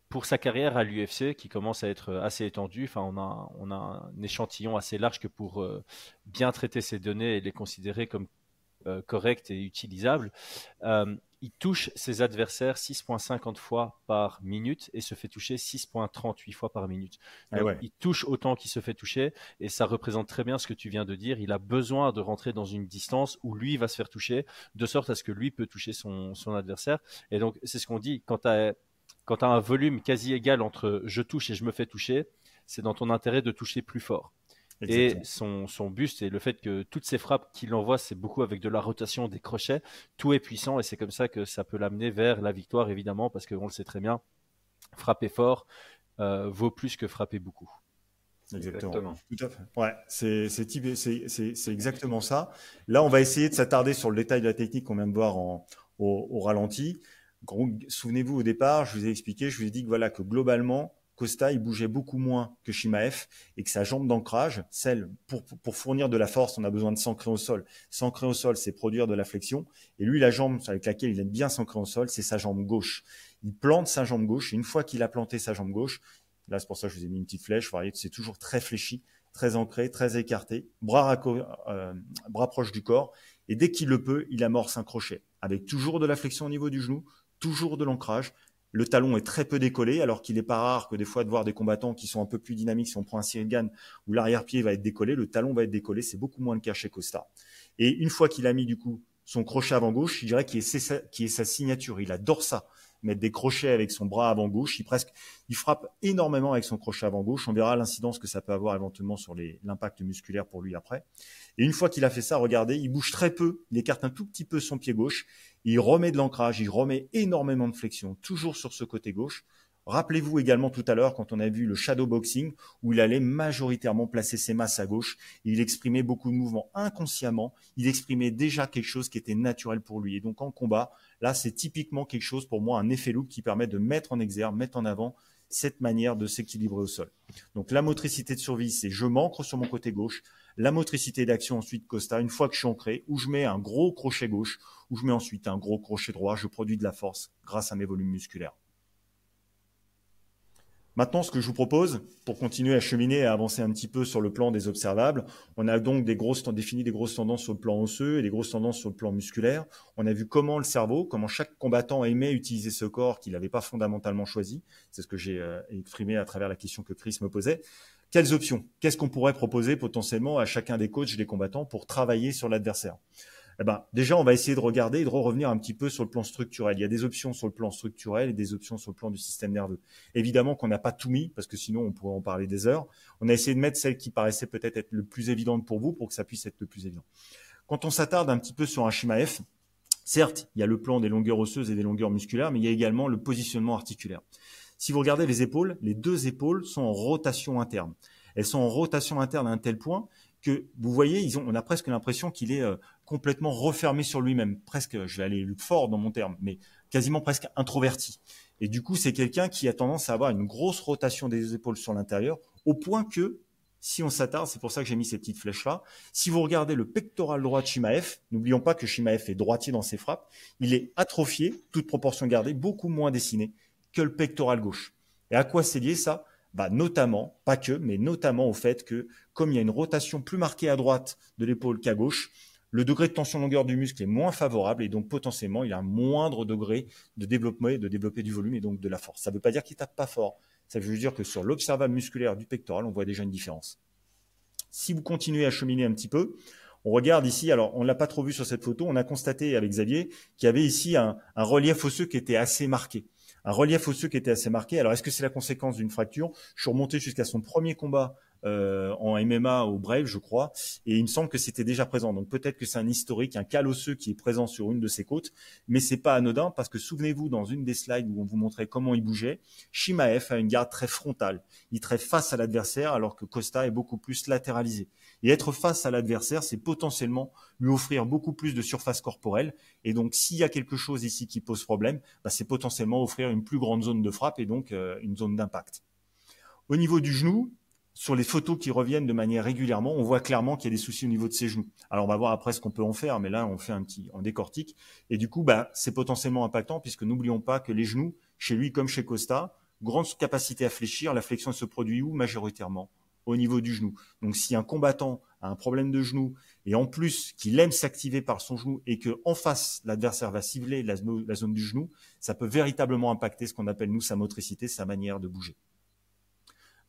pour sa carrière à l'UFC, qui commence à être assez étendue, enfin, on a, on a un échantillon assez large que pour euh, bien traiter ces données et les considérer comme euh, correctes et utilisables, euh, il touche ses adversaires 6,50 fois par minute et se fait toucher 6,38 fois par minute. Ah il touche autant qu'il se fait toucher et ça représente très bien ce que tu viens de dire. Il a besoin de rentrer dans une distance où lui va se faire toucher, de sorte à ce que lui peut toucher son, son adversaire. Et donc, c'est ce qu'on dit. Quand tu as quand tu as un volume quasi égal entre je touche et je me fais toucher, c'est dans ton intérêt de toucher plus fort. Et son, buste et le fait que toutes ces frappes qu'il envoie, c'est beaucoup avec de la rotation des crochets. Tout est puissant et c'est comme ça que ça peut l'amener vers la victoire, évidemment, parce qu'on le sait très bien, frapper fort euh, vaut plus que frapper beaucoup. Exactement. Tout à fait. Ouais, c'est c'est exactement ça. Là, on va essayer de s'attarder sur le détail de la technique qu'on vient de voir au, au, ralenti. Souvenez-vous au départ, je vous ai expliqué, je vous ai dit que voilà que globalement, Costa il bougeait beaucoup moins que Shimaev et que sa jambe d'ancrage, celle pour, fournir de la force, on a besoin de s'ancrer au sol. S'ancrer au sol, c'est produire de la flexion. Et lui, la jambe avec laquelle il aime bien s'ancrer au sol, c'est sa jambe gauche. Il plante sa jambe gauche. Et une fois qu'il a planté sa jambe gauche, là c'est pour ça que je vous ai mis une petite flèche. Vous voyez, c'est toujours très fléchi, très ancré, très écarté, bras, euh, bras proches du corps. Et dès qu'il le peut, il amorce un crochet avec toujours de la flexion au niveau du genou, toujours de l'ancrage. Le talon est très peu décollé, alors qu'il n'est pas rare que des fois de voir des combattants qui sont un peu plus dynamiques, si on prend un Sirigan où l'arrière-pied va être décollé, le talon va être décollé, c'est beaucoup moins le cas chez Costa. Et une fois qu'il a mis du coup son crochet avant gauche, je dirais qu'il est, est sa signature, il adore ça mettre des crochets avec son bras avant gauche. Il presque, il frappe énormément avec son crochet avant gauche. On verra l'incidence que ça peut avoir éventuellement sur l'impact musculaire pour lui après. Et une fois qu'il a fait ça, regardez, il bouge très peu, il écarte un tout petit peu son pied gauche, il remet de l'ancrage, il remet énormément de flexion, toujours sur ce côté gauche. Rappelez-vous également tout à l'heure quand on a vu le shadow boxing où il allait majoritairement placer ses masses à gauche. Il exprimait beaucoup de mouvements inconsciemment. Il exprimait déjà quelque chose qui était naturel pour lui. Et donc en combat, là c'est typiquement quelque chose pour moi, un effet loop qui permet de mettre en exergue, mettre en avant cette manière de s'équilibrer au sol. Donc la motricité de survie, c'est je m'ancre sur mon côté gauche. La motricité d'action ensuite Costa, une fois que je suis ancré, où je mets un gros crochet gauche, où je mets ensuite un gros crochet droit, je produis de la force grâce à mes volumes musculaires. Maintenant, ce que je vous propose, pour continuer à cheminer et à avancer un petit peu sur le plan des observables, on a donc des grosses, défini des grosses tendances sur le plan osseux et des grosses tendances sur le plan musculaire. On a vu comment le cerveau, comment chaque combattant aimait utiliser ce corps qu'il n'avait pas fondamentalement choisi. C'est ce que j'ai euh, exprimé à travers la question que Chris me posait. Quelles options? Qu'est-ce qu'on pourrait proposer potentiellement à chacun des coachs des combattants pour travailler sur l'adversaire? Eh ben, déjà, on va essayer de regarder et de revenir un petit peu sur le plan structurel. Il y a des options sur le plan structurel et des options sur le plan du système nerveux. Évidemment qu'on n'a pas tout mis, parce que sinon on pourrait en parler des heures. On a essayé de mettre celle qui paraissait peut-être être le plus évidente pour vous, pour que ça puisse être le plus évident. Quand on s'attarde un petit peu sur un schéma F, certes, il y a le plan des longueurs osseuses et des longueurs musculaires, mais il y a également le positionnement articulaire. Si vous regardez les épaules, les deux épaules sont en rotation interne. Elles sont en rotation interne à un tel point que vous voyez, ils ont, on a presque l'impression qu'il est euh, complètement refermé sur lui-même, presque, je vais aller fort dans mon terme, mais quasiment presque introverti. Et du coup, c'est quelqu'un qui a tendance à avoir une grosse rotation des épaules sur l'intérieur, au point que, si on s'attarde, c'est pour ça que j'ai mis ces petites flèches-là, si vous regardez le pectoral droit de Shimaef, n'oublions pas que Shimaef est droitier dans ses frappes, il est atrophié, toute proportion gardée, beaucoup moins dessiné que le pectoral gauche. Et à quoi c'est lié ça? Bah, notamment, pas que, mais notamment au fait que, comme il y a une rotation plus marquée à droite de l'épaule qu'à gauche, le degré de tension longueur du muscle est moins favorable et donc potentiellement il a un moindre degré de développement, de développer du volume et donc de la force. Ça ne veut pas dire qu'il tape pas fort. Ça veut dire que sur l'observable musculaire du pectoral, on voit déjà une différence. Si vous continuez à cheminer un petit peu, on regarde ici, alors on ne l'a pas trop vu sur cette photo, on a constaté avec Xavier qu'il y avait ici un relief osseux qui était assez marqué un relief osseux qui était assez marqué. Alors, est-ce que c'est la conséquence d'une fracture? Je suis remonté jusqu'à son premier combat euh, en MMA au Brave, je crois, et il me semble que c'était déjà présent. Donc peut-être que c'est un historique, un cal osseux qui est présent sur une de ses côtes, mais c'est pas anodin parce que souvenez-vous dans une des slides où on vous montrait comment il bougeait, Shimaev a une garde très frontale. Il traite face à l'adversaire alors que Costa est beaucoup plus latéralisé. Et être face à l'adversaire, c'est potentiellement lui offrir beaucoup plus de surface corporelle. Et donc s'il y a quelque chose ici qui pose problème, bah, c'est potentiellement offrir une plus grande zone de frappe et donc euh, une zone d'impact. Au niveau du genou, sur les photos qui reviennent de manière régulièrement, on voit clairement qu'il y a des soucis au niveau de ses genoux. Alors on va voir après ce qu'on peut en faire, mais là on fait un petit, on décortique. Et du coup, bah, c'est potentiellement impactant puisque n'oublions pas que les genoux, chez lui comme chez Costa, grande capacité à fléchir, la flexion se produit où? Majoritairement au niveau du genou. Donc si un combattant a un problème de genou et en plus qu'il aime s'activer par son genou et que en face l'adversaire va cibler la zone du genou, ça peut véritablement impacter ce qu'on appelle nous sa motricité, sa manière de bouger.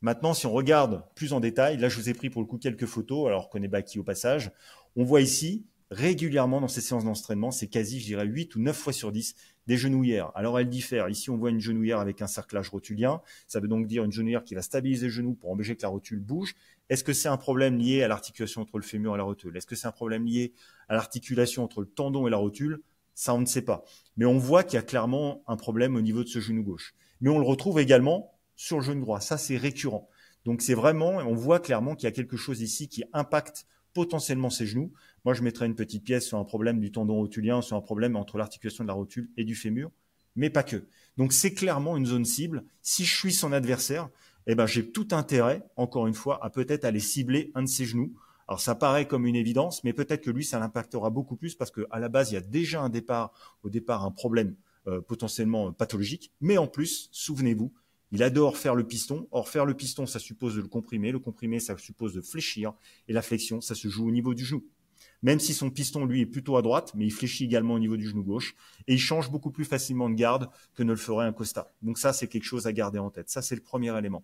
Maintenant, si on regarde plus en détail, là je vous ai pris pour le coup quelques photos, alors qu'on est Baki au passage, on voit ici régulièrement dans ces séances d'entraînement, c'est quasi, je dirais, 8 ou 9 fois sur 10, des genouillères. Alors elles diffèrent. Ici, on voit une genouillère avec un cerclage rotulien. Ça veut donc dire une genouillère qui va stabiliser le genou pour empêcher que la rotule bouge. Est-ce que c'est un problème lié à l'articulation entre le fémur et la rotule? Est-ce que c'est un problème lié à l'articulation entre le tendon et la rotule? Ça, on ne sait pas. Mais on voit qu'il y a clairement un problème au niveau de ce genou gauche. Mais on le retrouve également sur le genou droit. Ça, c'est récurrent. Donc c'est vraiment, on voit clairement qu'il y a quelque chose ici qui impacte potentiellement ses genoux. Moi, je mettrais une petite pièce sur un problème du tendon rotulien, sur un problème entre l'articulation de la rotule et du fémur, mais pas que. Donc c'est clairement une zone cible. Si je suis son adversaire, eh ben j'ai tout intérêt, encore une fois, à peut-être aller cibler un de ses genoux. Alors ça paraît comme une évidence, mais peut-être que lui, ça l'impactera beaucoup plus parce qu'à la base, il y a déjà un départ, au départ, un problème euh, potentiellement pathologique. Mais en plus, souvenez-vous, il adore faire le piston. Or, faire le piston, ça suppose de le comprimer. Le comprimer, ça suppose de fléchir. Et la flexion, ça se joue au niveau du genou. Même si son piston, lui, est plutôt à droite, mais il fléchit également au niveau du genou gauche. Et il change beaucoup plus facilement de garde que ne le ferait un Costa. Donc ça, c'est quelque chose à garder en tête. Ça, c'est le premier élément.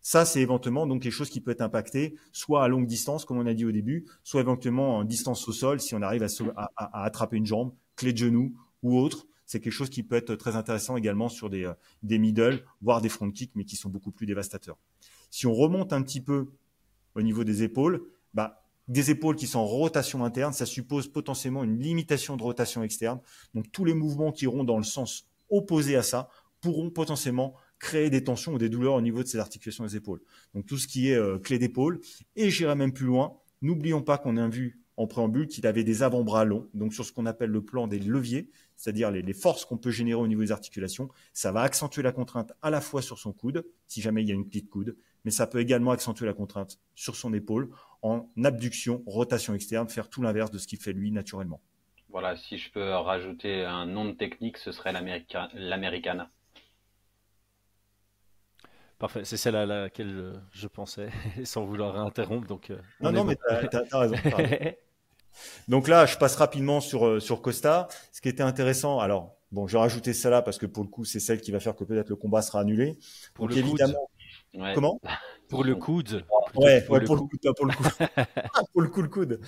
Ça, c'est éventuellement donc quelque chose qui peut être impacté, soit à longue distance, comme on a dit au début, soit éventuellement en distance au sol, si on arrive à, à attraper une jambe, clé de genou ou autre c'est quelque chose qui peut être très intéressant également sur des, euh, des middle, voire des front kicks, mais qui sont beaucoup plus dévastateurs. Si on remonte un petit peu au niveau des épaules, bah, des épaules qui sont en rotation interne, ça suppose potentiellement une limitation de rotation externe. Donc tous les mouvements qui iront dans le sens opposé à ça pourront potentiellement créer des tensions ou des douleurs au niveau de ces articulations des épaules. Donc tout ce qui est euh, clé d'épaule. Et j'irai même plus loin. N'oublions pas qu'on a vu en préambule qu'il avait des avant-bras longs, donc sur ce qu'on appelle le plan des leviers, c'est-à-dire les, forces qu'on peut générer au niveau des articulations. Ça va accentuer la contrainte à la fois sur son coude, si jamais il y a une plie de coude, mais ça peut également accentuer la contrainte sur son épaule en abduction, rotation externe, faire tout l'inverse de ce qu'il fait lui naturellement. Voilà, si je peux rajouter un nom de technique, ce serait l'Americana. Parfait, c'est celle à laquelle je pensais, sans vouloir interrompre. Donc, euh, non, non, mais tu as, raison. Donc là, je passe rapidement sur, euh, sur Costa. Ce qui était intéressant, alors, bon, je vais rajouter celle-là parce que pour le coup, c'est celle qui va faire que peut-être le combat sera annulé. Pour Donc évidemment. Comment? Pour le coude. Ouais, pour, le coude, pour le coude. pour le coup, le coude.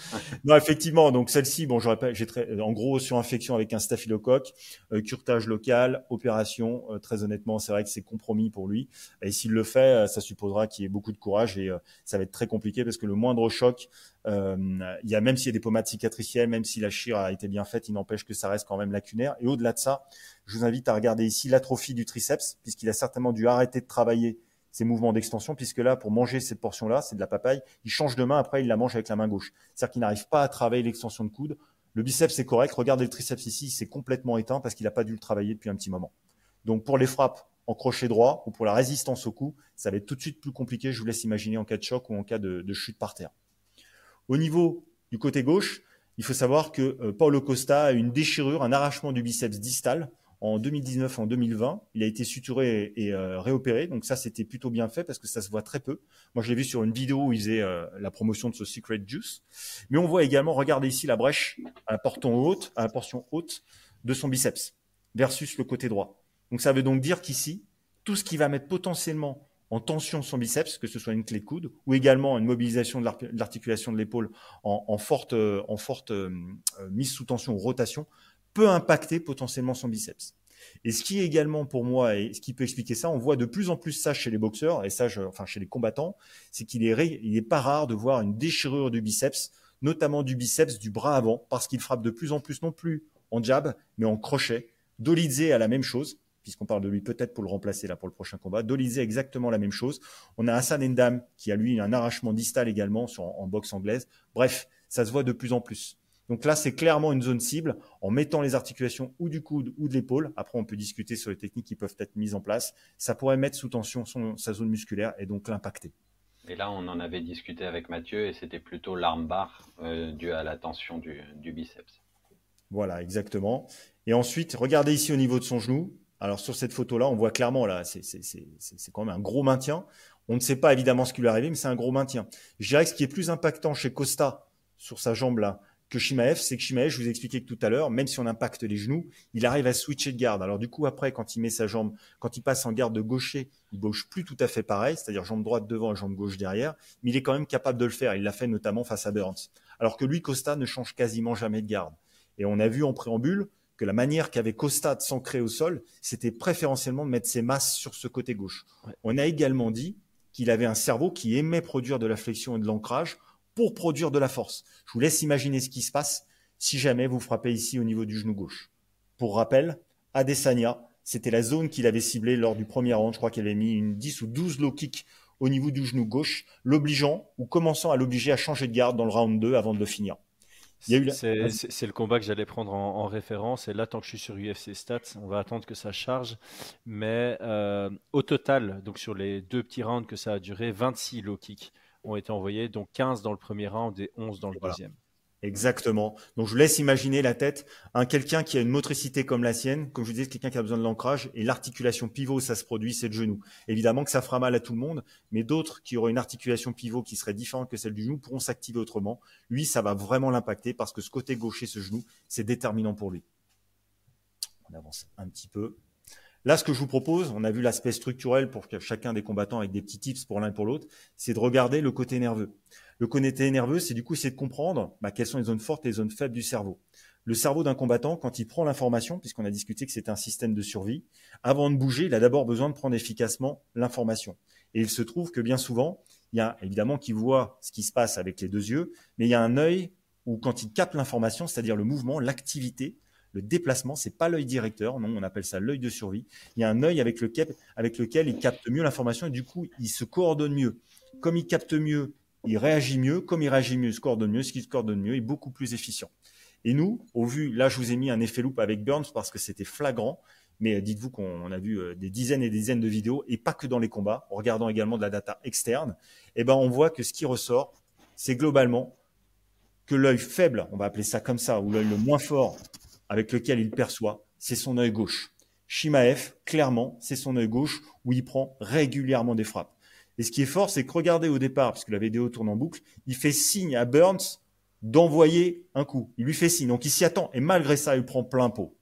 Non, effectivement. Donc celle-ci, bon, j'aurais pas, j'ai très, en gros, sur infection avec un staphylocoque, euh, curtage local, opération. Euh, très honnêtement, c'est vrai que c'est compromis pour lui. Et s'il le fait, euh, ça supposera qu'il y ait beaucoup de courage et ça va être très compliqué parce que le moindre choc, il y a même s'il y a des pommades cicatricielles, même si la chire a été bien faite, il n'empêche que ça reste quand même lacunaire. Et au-delà de ça, je vous invite à regarder ici l'atrophie du triceps, puisqu'il a certainement dû arrêter de travailler ses mouvements d'extension, puisque là, pour manger cette portion-là, c'est de la papaye, il change de main, après il la mange avec la main gauche. C'est-à-dire qu'il n'arrive pas à travailler l'extension de coude. Le biceps, est correct. Regardez le triceps ici, c'est complètement éteint parce qu'il n'a pas dû le travailler depuis un petit moment. Donc pour les frappes en crochet droit ou pour la résistance au coup, ça va être tout de suite plus compliqué. Je vous laisse imaginer en cas de choc ou en cas de, chute par terre. Au niveau du côté gauche, il faut savoir que euh, Paulo Costa a une déchirure, un arrachement du biceps distal en 2019, en 2020. Il a été suturé et, euh, réopéré. Donc ça, c'était plutôt bien fait parce que ça se voit très peu. Moi, je l'ai vu sur une vidéo où il faisait euh, la promotion de ce Secret Juice. Mais on voit également, regardez ici la brèche à la portion haute, à la portion haute de son biceps versus le côté droit. Donc ça veut donc dire qu'ici, tout ce qui va mettre potentiellement en tension son biceps, que ce soit une clé de coude ou également une mobilisation de l'articulation de l'épaule en, forte, en forte euh, mise sous tension ou rotation, peut impacter potentiellement son biceps. Et ce qui est également pour moi, et ce qui peut expliquer ça, on voit de plus en plus ça chez les boxeurs, et ça, enfin chez les combattants, c'est qu'il est, il est pas rare de voir une déchirure du biceps, notamment du biceps du bras avant, parce qu'il frappe de plus en plus non plus en jab, mais en crochet. Dolizé a la même chose, puisqu'on parle de lui peut-être pour le remplacer là pour le prochain combat. Dolizé exactement la même chose. On a Hassan Endam qui a lui un arrachement distal également en boxe anglaise. Bref, ça se voit de plus en plus. Donc là, c'est clairement une zone cible en mettant les articulations ou du coude ou de l'épaule. Après, on peut discuter sur les techniques qui peuvent être mises en place. Ça pourrait mettre sous tension sa zone musculaire et donc l'impacter. Et là, on en avait discuté avec Mathieu et c'était plutôt l'armbar euh, dû à la tension du, biceps. Voilà, exactement. Et ensuite, regardez ici au niveau de son genou. Alors sur cette photo-là, on voit clairement là, c'est quand même un gros maintien. On ne sait pas évidemment ce qui lui est arrivé, mais c'est un gros maintien. Je dirais que ce qui est plus impactant chez Costa sur sa jambe là, que Shimaev, c'est que Shimaev, je vous ai expliqué que tout à l'heure, même si on impacte les genoux, il arrive à switcher de garde. Alors du coup, après, quand il met sa jambe, quand il passe en garde de gaucher, il bouge plus tout à fait pareil, c'est-à-dire jambe droite devant et jambe gauche derrière, mais il est quand même capable de le faire. Il l'a fait notamment face à Burns. Alors que lui, Costa, ne change quasiment jamais de garde. Et on a vu en préambule que la manière qu'avait Costa de s'ancrer au sol, c'était préférentiellement de mettre ses masses sur ce côté gauche. On a également dit qu'il avait un cerveau qui aimait produire de la flexion et de l'ancrage pour produire de la force. Je vous laisse imaginer ce qui se passe si jamais vous frappez ici au niveau du genou gauche. Pour rappel, Adesanya, c'était la zone qu'il avait ciblée lors du premier round. Je crois qu'il avait mis une 10 ou 12 low kicks au niveau du genou gauche, l'obligeant ou commençant à l'obliger à changer de garde dans le round 2 avant de le finir. C'est le combat que j'allais prendre en, référence. Et là, tant que je suis sur UFC Stats, on va attendre que ça charge. Mais euh, au total, donc sur les deux petits rounds que ça a duré, 26 low kicks ont été envoyés, donc 15 dans le premier round et 11 dans le deuxième. Exactement. Donc je vous laisse imaginer la tête. Un quelqu'un qui a une motricité comme la sienne, comme je vous disais, quelqu'un qui a besoin de l'ancrage et l'articulation pivot, ça se produit, c'est le genou. Évidemment que ça fera mal à tout le monde, mais d'autres qui auraient une articulation pivot qui serait différente que celle du genou pourront s'activer autrement. Lui, ça va vraiment l'impacter parce que ce côté gaucher, ce genou, c'est déterminant pour lui. On avance un petit peu. Là, ce que je vous propose, on a vu l'aspect structurel pour chacun des combattants avec des petits tips pour l'un et pour l'autre, c'est de regarder le côté nerveux. Le côté nerveux, c'est du coup, c'est de comprendre bah, quelles sont les zones fortes et les zones faibles du cerveau. Le cerveau d'un combattant, quand il prend l'information, puisqu'on a discuté que c'est un système de survie, avant de bouger, il a d'abord besoin de prendre efficacement l'information. Et il se trouve que bien souvent, il y a évidemment qui voit ce qui se passe avec les deux yeux, mais il y a un œil où quand il capte l'information, c'est-à-dire le mouvement, l'activité, le déplacement, c'est pas l'œil directeur, non, on appelle ça l'œil de survie. Il y a un œil avec lequel, il capte mieux l'information et du coup, il se coordonne mieux. Comme il capte mieux, il réagit mieux. Comme il réagit mieux, il se coordonne mieux. Ce qui se coordonne mieux est beaucoup plus efficient. Et nous, au vu, là, je vous ai mis un effet loop avec Burns parce que c'était flagrant. Mais dites-vous qu'on a vu euh, des dizaines et des dizaines de vidéos et pas que dans les combats, en regardant également de la data externe. Eh ben, on voit que ce qui ressort, c'est globalement que l'œil faible, on va appeler ça comme ça, ou l'œil le moins fort avec lequel il perçoit, c'est son œil gauche. Shimaev, clairement, c'est son œil gauche où il prend régulièrement des frappes. Et ce qui est fort, c'est que regardez au départ, puisque la vidéo tourne en boucle, il fait signe à Burns d'envoyer un coup. Il lui fait signe, donc il s'y attend. Et malgré ça, il prend plein pot.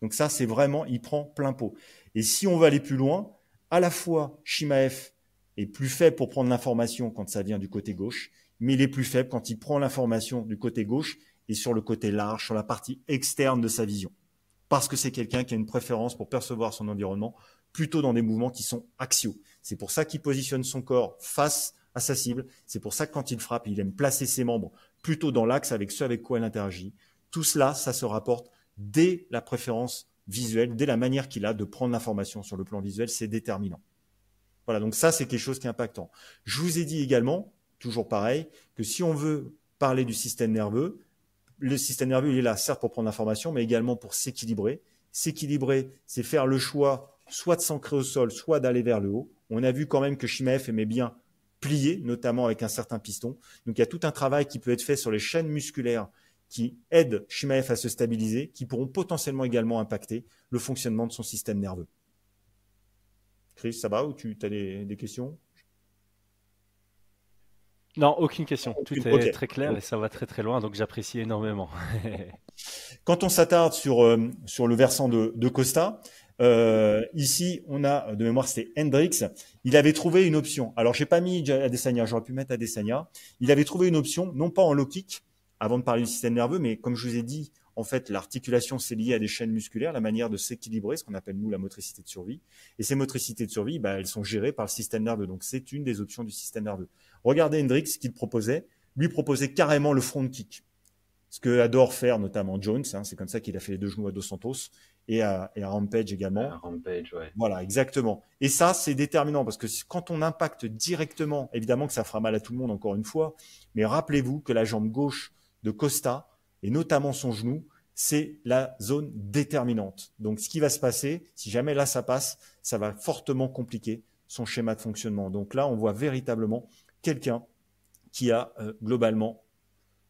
Donc ça, c'est vraiment, il prend plein pot. Et si on veut aller plus loin, à la fois Shimaev est plus faible pour prendre l'information quand ça vient du côté gauche, mais il est plus faible quand il prend l'information du côté gauche et sur le côté large, sur la partie externe de sa vision. Parce que c'est quelqu'un qui a une préférence pour percevoir son environnement plutôt dans des mouvements qui sont axiaux. C'est pour ça qu'il positionne son corps face à sa cible. C'est pour ça que quand il frappe, il aime placer ses membres plutôt dans l'axe avec ceux avec quoi il interagit. Tout cela, ça se rapporte dès la préférence visuelle, dès la manière qu'il a de prendre l'information sur le plan visuel, c'est déterminant. Voilà, donc ça, c'est quelque chose qui est impactant. Je vous ai dit également, toujours pareil, que si on veut parler du système nerveux, le système nerveux, il est là, certes, pour prendre l'information, mais également pour s'équilibrer. S'équilibrer, c'est faire le choix soit de s'ancrer au sol, soit d'aller vers le haut. On a vu quand même que Shimaev aimait bien plier, notamment avec un certain piston. Donc il y a tout un travail qui peut être fait sur les chaînes musculaires qui aident Shimaev à se stabiliser, qui pourront potentiellement également impacter le fonctionnement de son système nerveux. Chris, ça va ou tu as des questions? Non, aucune question. Tout est très clair et ça va très très loin, donc j'apprécie énormément. Quand on s'attarde sur, euh, sur le versant de, de Costa, euh, ici, on a, de mémoire, c'était Hendrix. Il avait trouvé une option. Alors, j'ai pas mis Adesanya, j'aurais pu mettre Adesanya. Il avait trouvé une option, non pas en low kick, avant de parler du système nerveux, mais comme je vous ai dit, en fait, l'articulation, c'est lié à des chaînes musculaires, la manière de s'équilibrer, ce qu'on appelle, nous, la motricité de survie. Et ces motricités de survie, bah, elles sont gérées par le système nerveux. Donc, c'est une des options du système nerveux. Regardez Hendrix, ce qu'il proposait. Lui proposait carrément le front kick. Ce que adore faire notamment Jones. Hein, c'est comme ça qu'il a fait les deux genoux à Dos Santos et à, Rampage également. Rampage, ouais. Voilà, exactement. Et ça, c'est déterminant parce que quand on impacte directement, évidemment que ça fera mal à tout le monde encore une fois, mais rappelez-vous que la jambe gauche de Costa, et notamment son genou, c'est la zone déterminante. Donc, ce qui va se passer, si jamais là ça passe, ça va fortement compliquer son schéma de fonctionnement. Donc là, on voit véritablement quelqu'un qui a euh, globalement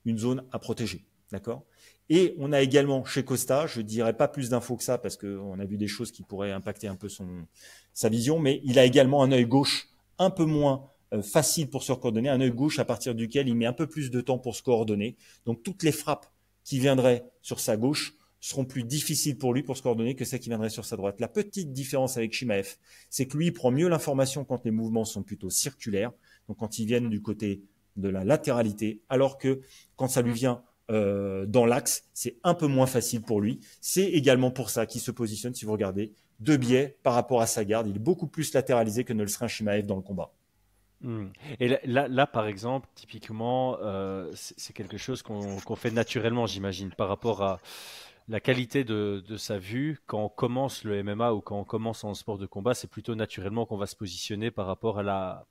une zone à protéger. D'accord? Et on a également chez Costa, je ne dirais pas plus d'infos que ça parce qu'on a vu des choses qui pourraient impacter un peu son, sa vision, mais il a également un œil gauche un peu moins euh, facile pour se coordonner, un œil gauche à partir duquel il met un peu plus de temps pour se coordonner. Donc toutes les frappes qui viendraient sur sa gauche seront plus difficiles pour lui pour se coordonner que celles qui viendraient sur sa droite. La petite différence avec Shimaev, c'est que lui il prend mieux l'information quand les mouvements sont plutôt circulaires, donc quand ils viennent du côté de la latéralité, alors que quand ça lui vient euh, dans l'axe, c'est un peu moins facile pour lui. C'est également pour ça qu'il se positionne, si vous regardez, de biais par rapport à sa garde. Il est beaucoup plus latéralisé que ne le serait un Shimaev dans le combat. Hmm. Et là, là, par exemple, typiquement, euh, c'est quelque chose qu'on fait naturellement, j'imagine, par rapport à la qualité de, sa vue. Quand on commence le MMA ou quand on commence en sport de combat, c'est plutôt naturellement qu'on va se positionner par rapport à la,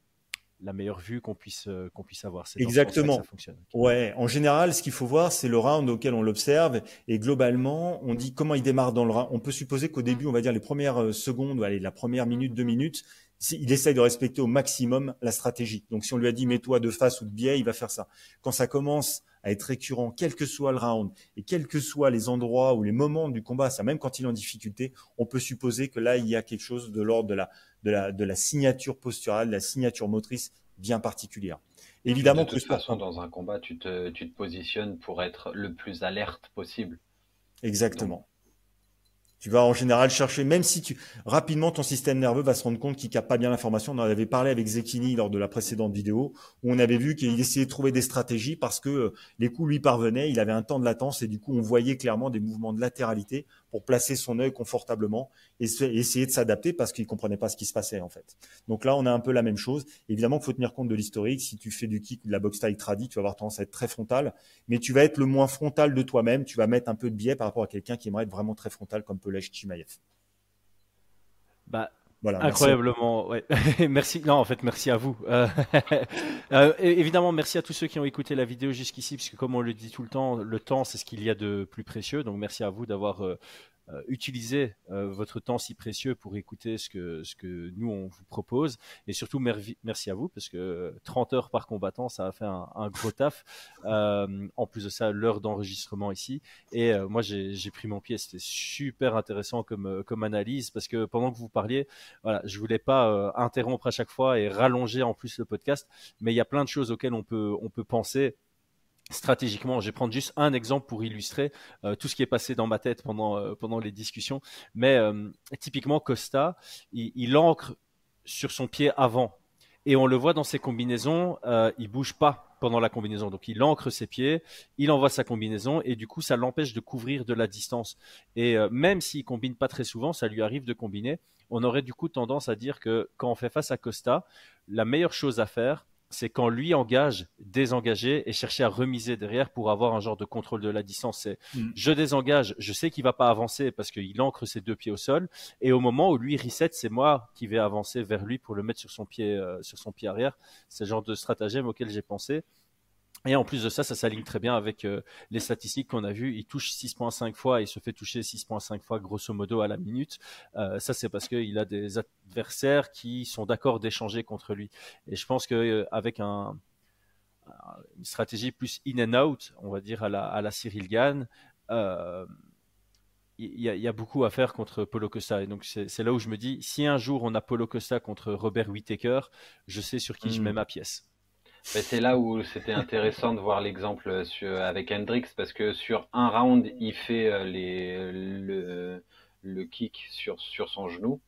la meilleure vue qu'on puisse, euh, qu'on puisse avoir. Exactement. Ouais. En général, ce qu'il faut voir, c'est le round auquel on l'observe. Et globalement, on dit comment il démarre dans le round. On peut supposer qu'au début, on va dire les premières euh, secondes, allez, la première minute, deux minutes, il essaye de respecter au maximum la stratégie. Donc si on lui a dit mets-toi de face ou de biais, il va faire ça. Quand ça commence à être récurrent, quel que soit le round et quels que soient les endroits ou les moments du combat, ça même quand il est en difficulté, on peut supposer que là il y a quelque chose de l'ordre de la, de la, de la signature posturale, de la signature motrice bien particulière. Évidemment de toute façon, dans un combat, tu te, tu te positionnes pour être le plus alerte possible. Exactement. Tu vas en général chercher, même si tu rapidement ton système nerveux va se rendre compte qu'il capte pas bien l'information. On en avait parlé avec Zekini lors de la précédente vidéo où on avait vu qu'il essayait de trouver des stratégies parce que euh, les coups lui parvenaient, il avait un temps de latence et du coup on voyait clairement des mouvements de latéralité pour placer son œil confortablement et, essayer de s'adapter parce qu'il comprenait pas ce qui se passait en fait. Donc là, on a un peu la même chose. Évidemment qu'il faut tenir compte de l'historique. Si tu fais du kick ou de la boxe taille tradi, tu vas avoir tendance à être très frontal, mais tu vas être le moins frontal de toi-même. Tu vas mettre un peu de biais par rapport à quelqu'un qui aimerait être vraiment très frontal comme Pelej Chimaev. Bah, voilà, Incroyablement, merci. merci. Non, en fait, merci à vous. Euh, euh, évidemment, merci à tous ceux qui ont écouté la vidéo jusqu'ici, puisque comme on le dit tout le temps, le temps, c'est ce qu'il y a de plus précieux. Donc, merci à vous d'avoir euh, euh, utilisez euh, votre temps si précieux pour écouter ce que, nous on vous propose. Et surtout, merci à vous parce que 30 heures par combattant, ça a fait un, gros taf. Euh, en plus de ça, l'heure d'enregistrement ici. Et moi, j'ai pris mon pied. C'était super intéressant comme, comme analyse parce que pendant que vous parliez, voilà, je voulais pas interrompre à chaque fois et rallonger en plus le podcast. Mais il y a plein de choses auxquelles on peut, on peut penser stratégiquement. Je vais prendre juste un exemple pour illustrer euh, tout ce qui est passé dans ma tête pendant, euh, pendant les discussions. Mais euh, typiquement, Costa, il, ancre sur son pied avant. Et on le voit dans ses combinaisons, il bouge pas pendant la combinaison. Donc il ancre ses pieds, il envoie sa combinaison et du coup ça l'empêche de couvrir de la distance. Et même s'il combine pas très souvent, ça lui arrive de combiner. On aurait du coup tendance à dire que quand on fait face à Costa, la meilleure chose à faire, c'est quand lui engage, désengager et chercher à remiser derrière pour avoir un genre de contrôle de la distance. C'est mm. je désengage, je sais qu'il va pas avancer parce qu'il ancre ses deux pieds au sol et au moment où lui reset, c'est moi qui vais avancer vers lui pour le mettre sur son pied, euh, sur son pied arrière. C'est le genre de stratagème auquel j'ai pensé. Et en plus de ça, ça s'aligne très bien avec euh, les statistiques qu'on a vues. Il touche 6.5 fois et il se fait toucher 6.5 fois grosso modo à la minute. Euh, ça, c'est parce qu'il a des adversaires qui sont d'accord d'échanger contre lui. Et je pense qu'avec euh, un, une stratégie plus in and out, on va dire à la, à la Cyril Gann, il y, a, y, a beaucoup à faire contre Polo Costa. Et donc, c'est là où je me dis, si un jour on a Polo Costa contre Robert Whittaker, je sais sur qui je mets hmm. ma pièce c'est là où c'était intéressant de voir l'exemple avec Hendrix parce que sur un round, il fait euh, les, le, le kick sur, sur son genou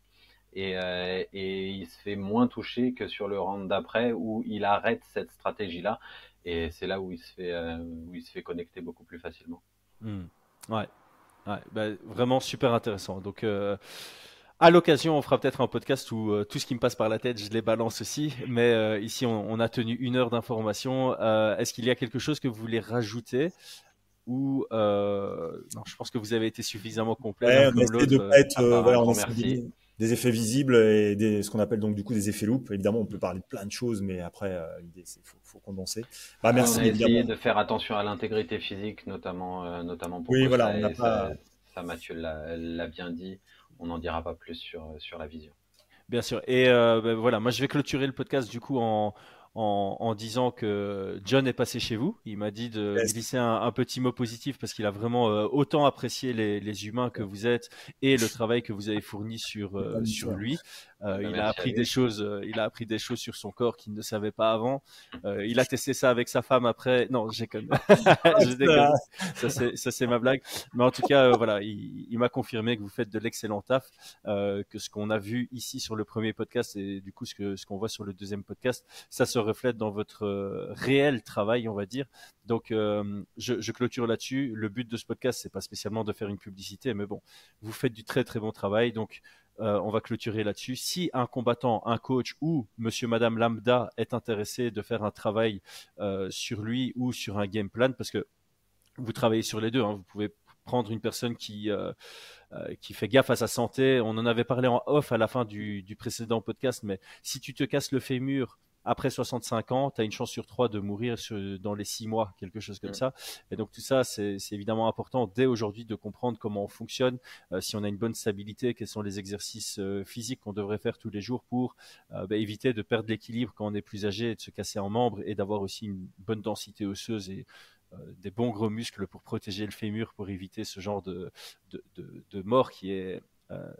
et, euh, et il se fait moins toucher que sur le round d'après où il arrête cette stratégie-là et c'est là où il se fait euh, où il se fait connecter beaucoup plus facilement. Hmm. Ouais, ouais bah, vraiment super intéressant. Donc à l'occasion, on fera peut-être un podcast où euh, tout ce qui me passe par la tête, je les balance aussi. Mais euh, ici, on, a tenu une heure d'information. Euh, est-ce qu'il y a quelque chose que vous voulez rajouter? Ou non, je pense que vous avez été suffisamment complet. on essaie de pas être, voilà, on des, effets visibles et des, ce qu'on appelle donc du coup des effets loupes. Évidemment, on peut parler de plein de choses, mais après, l'idée c'est faut, faut condenser. Bah, merci. On a essayé de faire attention à l'intégrité physique, notamment, notamment pour. Oui, voilà, on n'a pas. Ça, Mathieu l'a bien dit on n'en dira pas plus sur, sur la vision. Bien sûr. Et euh, ben voilà, moi je vais clôturer le podcast du coup en, en, disant que John est passé chez vous. Il m'a dit de glisser un, petit mot positif parce qu'il a vraiment euh, autant apprécié les, les, humains que vous êtes et le travail que vous avez fourni sur, euh, sur lui. Euh, il a appris des choses. Euh, il a appris des choses sur son corps qu'il ne savait pas avant. Euh, il a testé ça avec sa femme après. Non, j'ai comme. ça c'est ça c'est ma blague. Mais en tout cas, voilà, il, il m'a confirmé que vous faites de l'excellent taf. que ce qu'on a vu ici sur le premier podcast et du coup ce que ce qu'on voit sur le deuxième podcast, ça se reflète dans votre réel travail, on va dire. Donc, je, je, clôture là-dessus. Le but de ce podcast, c'est pas spécialement de faire une publicité, mais bon, vous faites du très très bon travail. Donc, euh, on va clôturer là-dessus. Si un combattant, un coach ou monsieur, madame lambda est intéressé de faire un travail euh, sur lui ou sur un game plan, parce que vous travaillez sur les deux, hein, vous pouvez prendre une personne qui euh, qui fait gaffe à sa santé. On en avait parlé en off à la fin du précédent podcast, mais si tu te casses le fémur après 65 ans, tu as une chance sur trois de mourir dans les six mois, quelque chose comme ça. Et donc tout ça, c'est évidemment important dès aujourd'hui de comprendre comment on fonctionne, euh, si on a une bonne stabilité, quels sont les exercices euh, physiques qu'on devrait faire tous les jours pour euh, bah, éviter de perdre l'équilibre quand on est plus âgé et de se casser en membres et d'avoir aussi une bonne densité osseuse et des bons gros muscles pour protéger le fémur, pour éviter ce genre de, de, de mort qui est euh,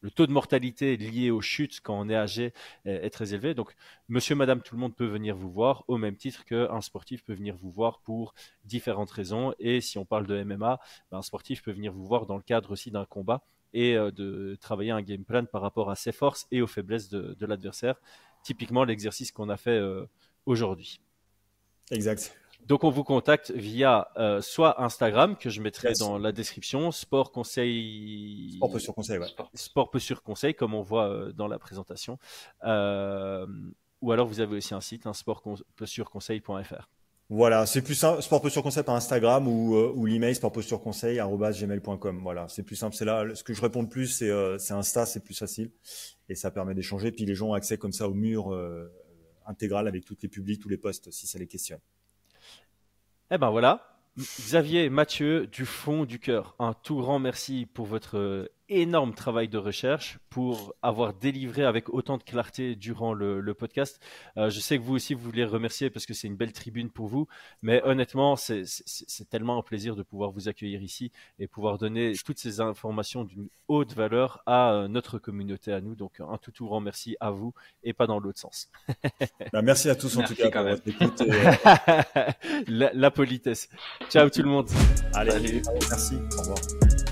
le, taux de mortalité lié aux chutes quand on est âgé est, très élevé. Donc, monsieur, madame, tout le monde peut venir vous voir au même titre qu'un sportif peut venir vous voir pour différentes raisons. Et si on parle de MMA, ben, un sportif peut venir vous voir dans le cadre aussi d'un combat et euh, de travailler un game plan par rapport à ses forces et aux faiblesses de, l'adversaire. Typiquement l'exercice qu'on a fait euh, aujourd'hui. Exact. Donc on vous contacte via euh, soit Instagram que je mettrai dans la description, Sport Conseil. Sport peu sur conseil, ouais. Sport, peu sur conseil, comme on voit euh, dans la présentation. Euh, ou alors vous avez aussi un site, hein, sportpesurconseil.fr. Voilà, c'est plus simple, sport sur conseil par Instagram ou, ou l'email sport conseil gmail.com. Voilà, c'est plus simple. C'est là, ce que je réponds le plus, c'est Insta, c'est plus facile et ça permet d'échanger. Puis les gens ont accès comme ça au mur intégral avec toutes les publics, tous les posts si ça les questionne. Eh ben voilà, Xavier, Mathieu, du fond du cœur, un tout grand merci pour votre énorme travail de recherche pour avoir délivré avec autant de clarté durant le, podcast. Euh, je sais que vous aussi, vous voulez remercier parce que c'est une belle tribune pour vous, mais honnêtement, c'est tellement un plaisir de pouvoir vous accueillir ici et pouvoir donner toutes ces informations d'une haute valeur à euh, notre communauté, à nous. Donc, un tout, tout grand merci à vous et pas dans l'autre sens. Bah, merci à tous en tout cas écoute. la, politesse. Ciao tout le monde. Allez, merci. Au revoir.